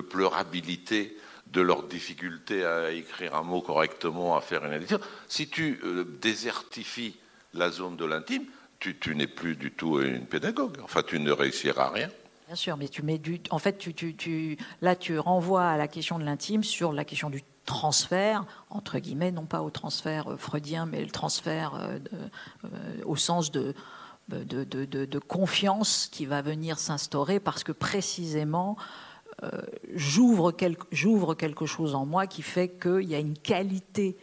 pleurabilité de leur difficulté à écrire un mot correctement, à faire une édition. Si tu euh, désertifies la zone de l'intime, tu, n'es plus du tout une pédagogue. Enfin, tu ne réussiras rien. Bien sûr, mais tu mets du. En fait, là, tu renvoies à la question de l'intime sur la question du transfert, entre guillemets, non pas au transfert euh, freudien, mais le transfert euh, au sens de de, confiance qui va venir s'instaurer parce que précisément, euh, j'ouvre quelque, chose en moi qui fait qu'il y a une qualité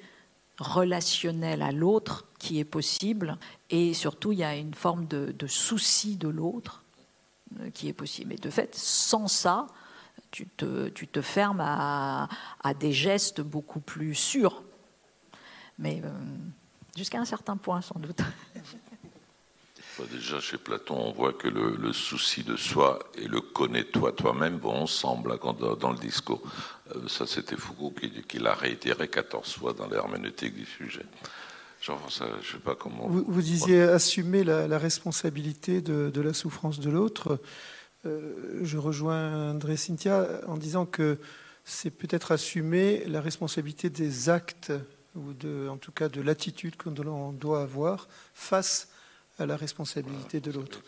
relationnelle à l'autre qui est possible et surtout il y a une forme de, souci de l'autre euh, qui est possible. Et de fait, sans ça, tu te, fermes à, des gestes beaucoup plus sûrs. Mais euh, jusqu'à un certain point, sans doute. Déjà, chez Platon, on voit que le, souci de soi et le connais-toi toi-même vont ensemble dans, le discours. Euh, ça, c'était Foucault qui, l'a réitéré 14 fois dans l'herméneutique du sujet. Ça, je sais pas comment. Vous, disiez assumer la, responsabilité de, la souffrance de l'autre. Euh, je rejoins André Cynthia en disant que c'est peut-être assumer la responsabilité des actes ou en tout cas de l'attitude que l'on doit avoir face à la responsabilité de l'autre.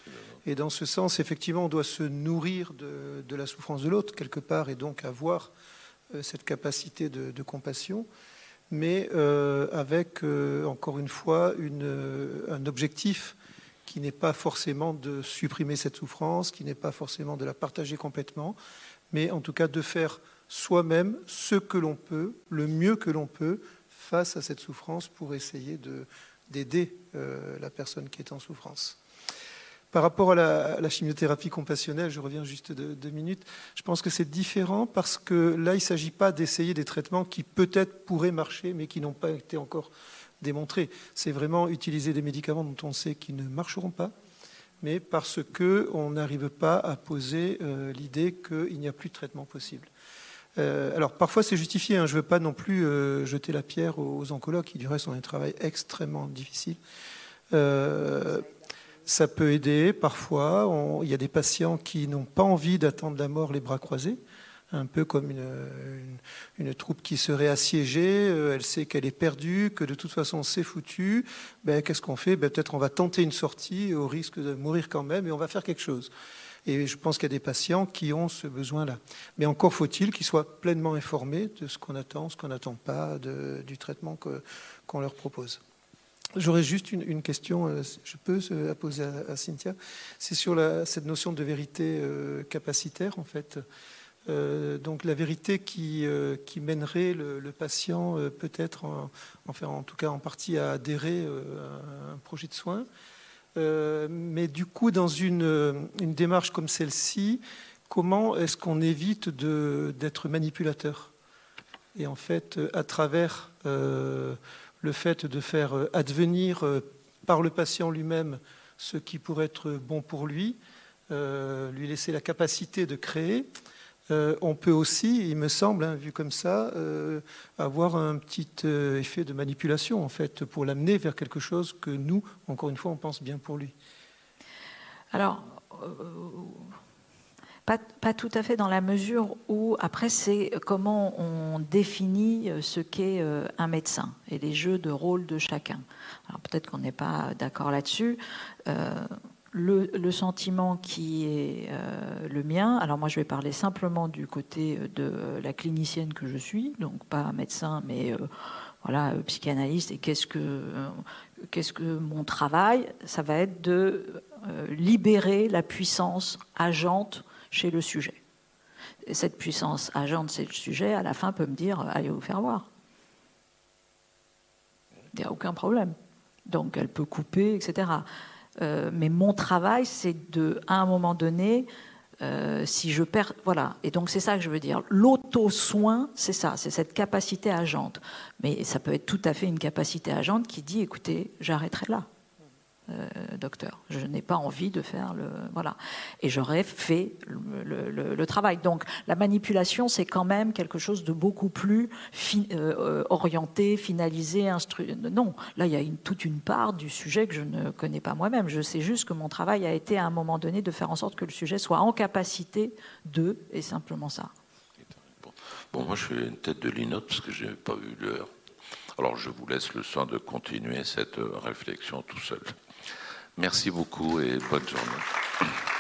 Et dans ce sens, effectivement, on doit se nourrir de, la souffrance de l'autre, quelque part, et donc avoir euh, cette capacité de, compassion, mais euh, avec, encore une fois, un objectif qui n'est pas forcément de supprimer cette souffrance, qui n'est pas forcément de la partager complètement, mais en tout cas de faire soi-même ce que l'on peut, le mieux que l'on peut, face à cette souffrance pour essayer de, d'aider euh, la personne qui est en souffrance. Par rapport à la, chimiothérapie compassionnelle, je reviens juste deux, minutes, je pense que c'est différent parce que là, il ne s'agit pas d'essayer des traitements qui peut-être pourraient marcher, mais qui n'ont pas été encore démontrés. C'est vraiment utiliser des médicaments dont on sait qu'ils ne marcheront pas, mais parce qu'on n'arrive pas à poser euh, l'idée qu'il n'y a plus de traitement possible. Euh, alors parfois c'est justifié, hein. je ne veux pas non plus euh, jeter la pierre aux, oncologues qui du reste ont un travail extrêmement difficile. Ça peut aider parfois. il y a des patients qui n'ont pas envie d'attendre la mort les bras croisés, un peu comme une, troupe qui serait assiégée. elle sait qu'elle est perdue, que de toute façon c'est foutu. Ben, Qu'est-ce qu'on fait? Ben, Peut-être on va tenter une sortie au risque de mourir quand même et on va faire quelque chose. Et je pense qu'il y a des patients qui ont ce besoin-là. Mais encore faut-il qu'ils soient pleinement informés de ce qu'on attend, ce qu'on n'attend pas, du traitement qu'on leur propose. J'aurais juste une, question, euh, je peux la poser à, Cynthia. C'est sur cette notion de vérité euh, capacitaire, en fait. Euh, donc la vérité qui, qui mènerait le, patient peut-être, en, en tout cas en partie, à adhérer à un projet de soins. Euh, mais du coup, dans une, démarche comme celle-ci, comment est-ce qu'on évite d'être manipulateur? Et en fait, à travers euh, le fait de faire advenir euh, par le patient lui-même ce qui pourrait être bon pour lui, lui laisser la capacité de créer, on peut aussi, il me semble, hein, vu comme ça, avoir un petit effet de manipulation, en fait, pour l'amener vers quelque chose que nous, encore une fois, on pense bien pour lui. Alors, pas, tout à fait dans la mesure où, après, c'est comment on définit euh, ce qu'est euh, un médecin et les jeux de rôle de chacun. Alors peut-être qu'on n'est pas d'accord là-dessus. Euh, le, sentiment qui est le mien, alors moi je vais parler simplement du côté de la clinicienne que je suis, donc pas médecin, mais voilà, psychanalyste, et qu'est-ce que, qu'est-ce que mon travail? Ça va être de libérer la puissance agente chez le sujet. Et cette puissance agente c'est le sujet, à la fin, peut me dire allez vous faire voir. Il n'y a aucun problème. Donc elle peut couper, etc. Euh, mais mon travail, c'est de, à un moment donné, euh, si je perds, voilà. Et donc c'est ça que je veux dire. L'auto-soin, c'est ça, c'est cette capacité agente. Mais ça peut être tout à fait une capacité agente qui dit, écoutez, j'arrêterai là. Euh, docteur. Je n'ai pas envie de faire le voilà. Et j'aurais fait le, travail. Donc la manipulation, c'est quand même quelque chose de beaucoup plus euh, orienté, finalisé, instru. Non, là il y a toute une part du sujet que je ne connais pas moi-même. Je sais juste que mon travail a été à un moment donné de faire en sorte que le sujet soit en capacité de, et simplement ça. Bon, moi je fais une tête de linotte parce que je n'ai pas vu l'heure. Alors je vous laisse le soin de continuer cette réflexion tout seul. Merci beaucoup et bonne journée.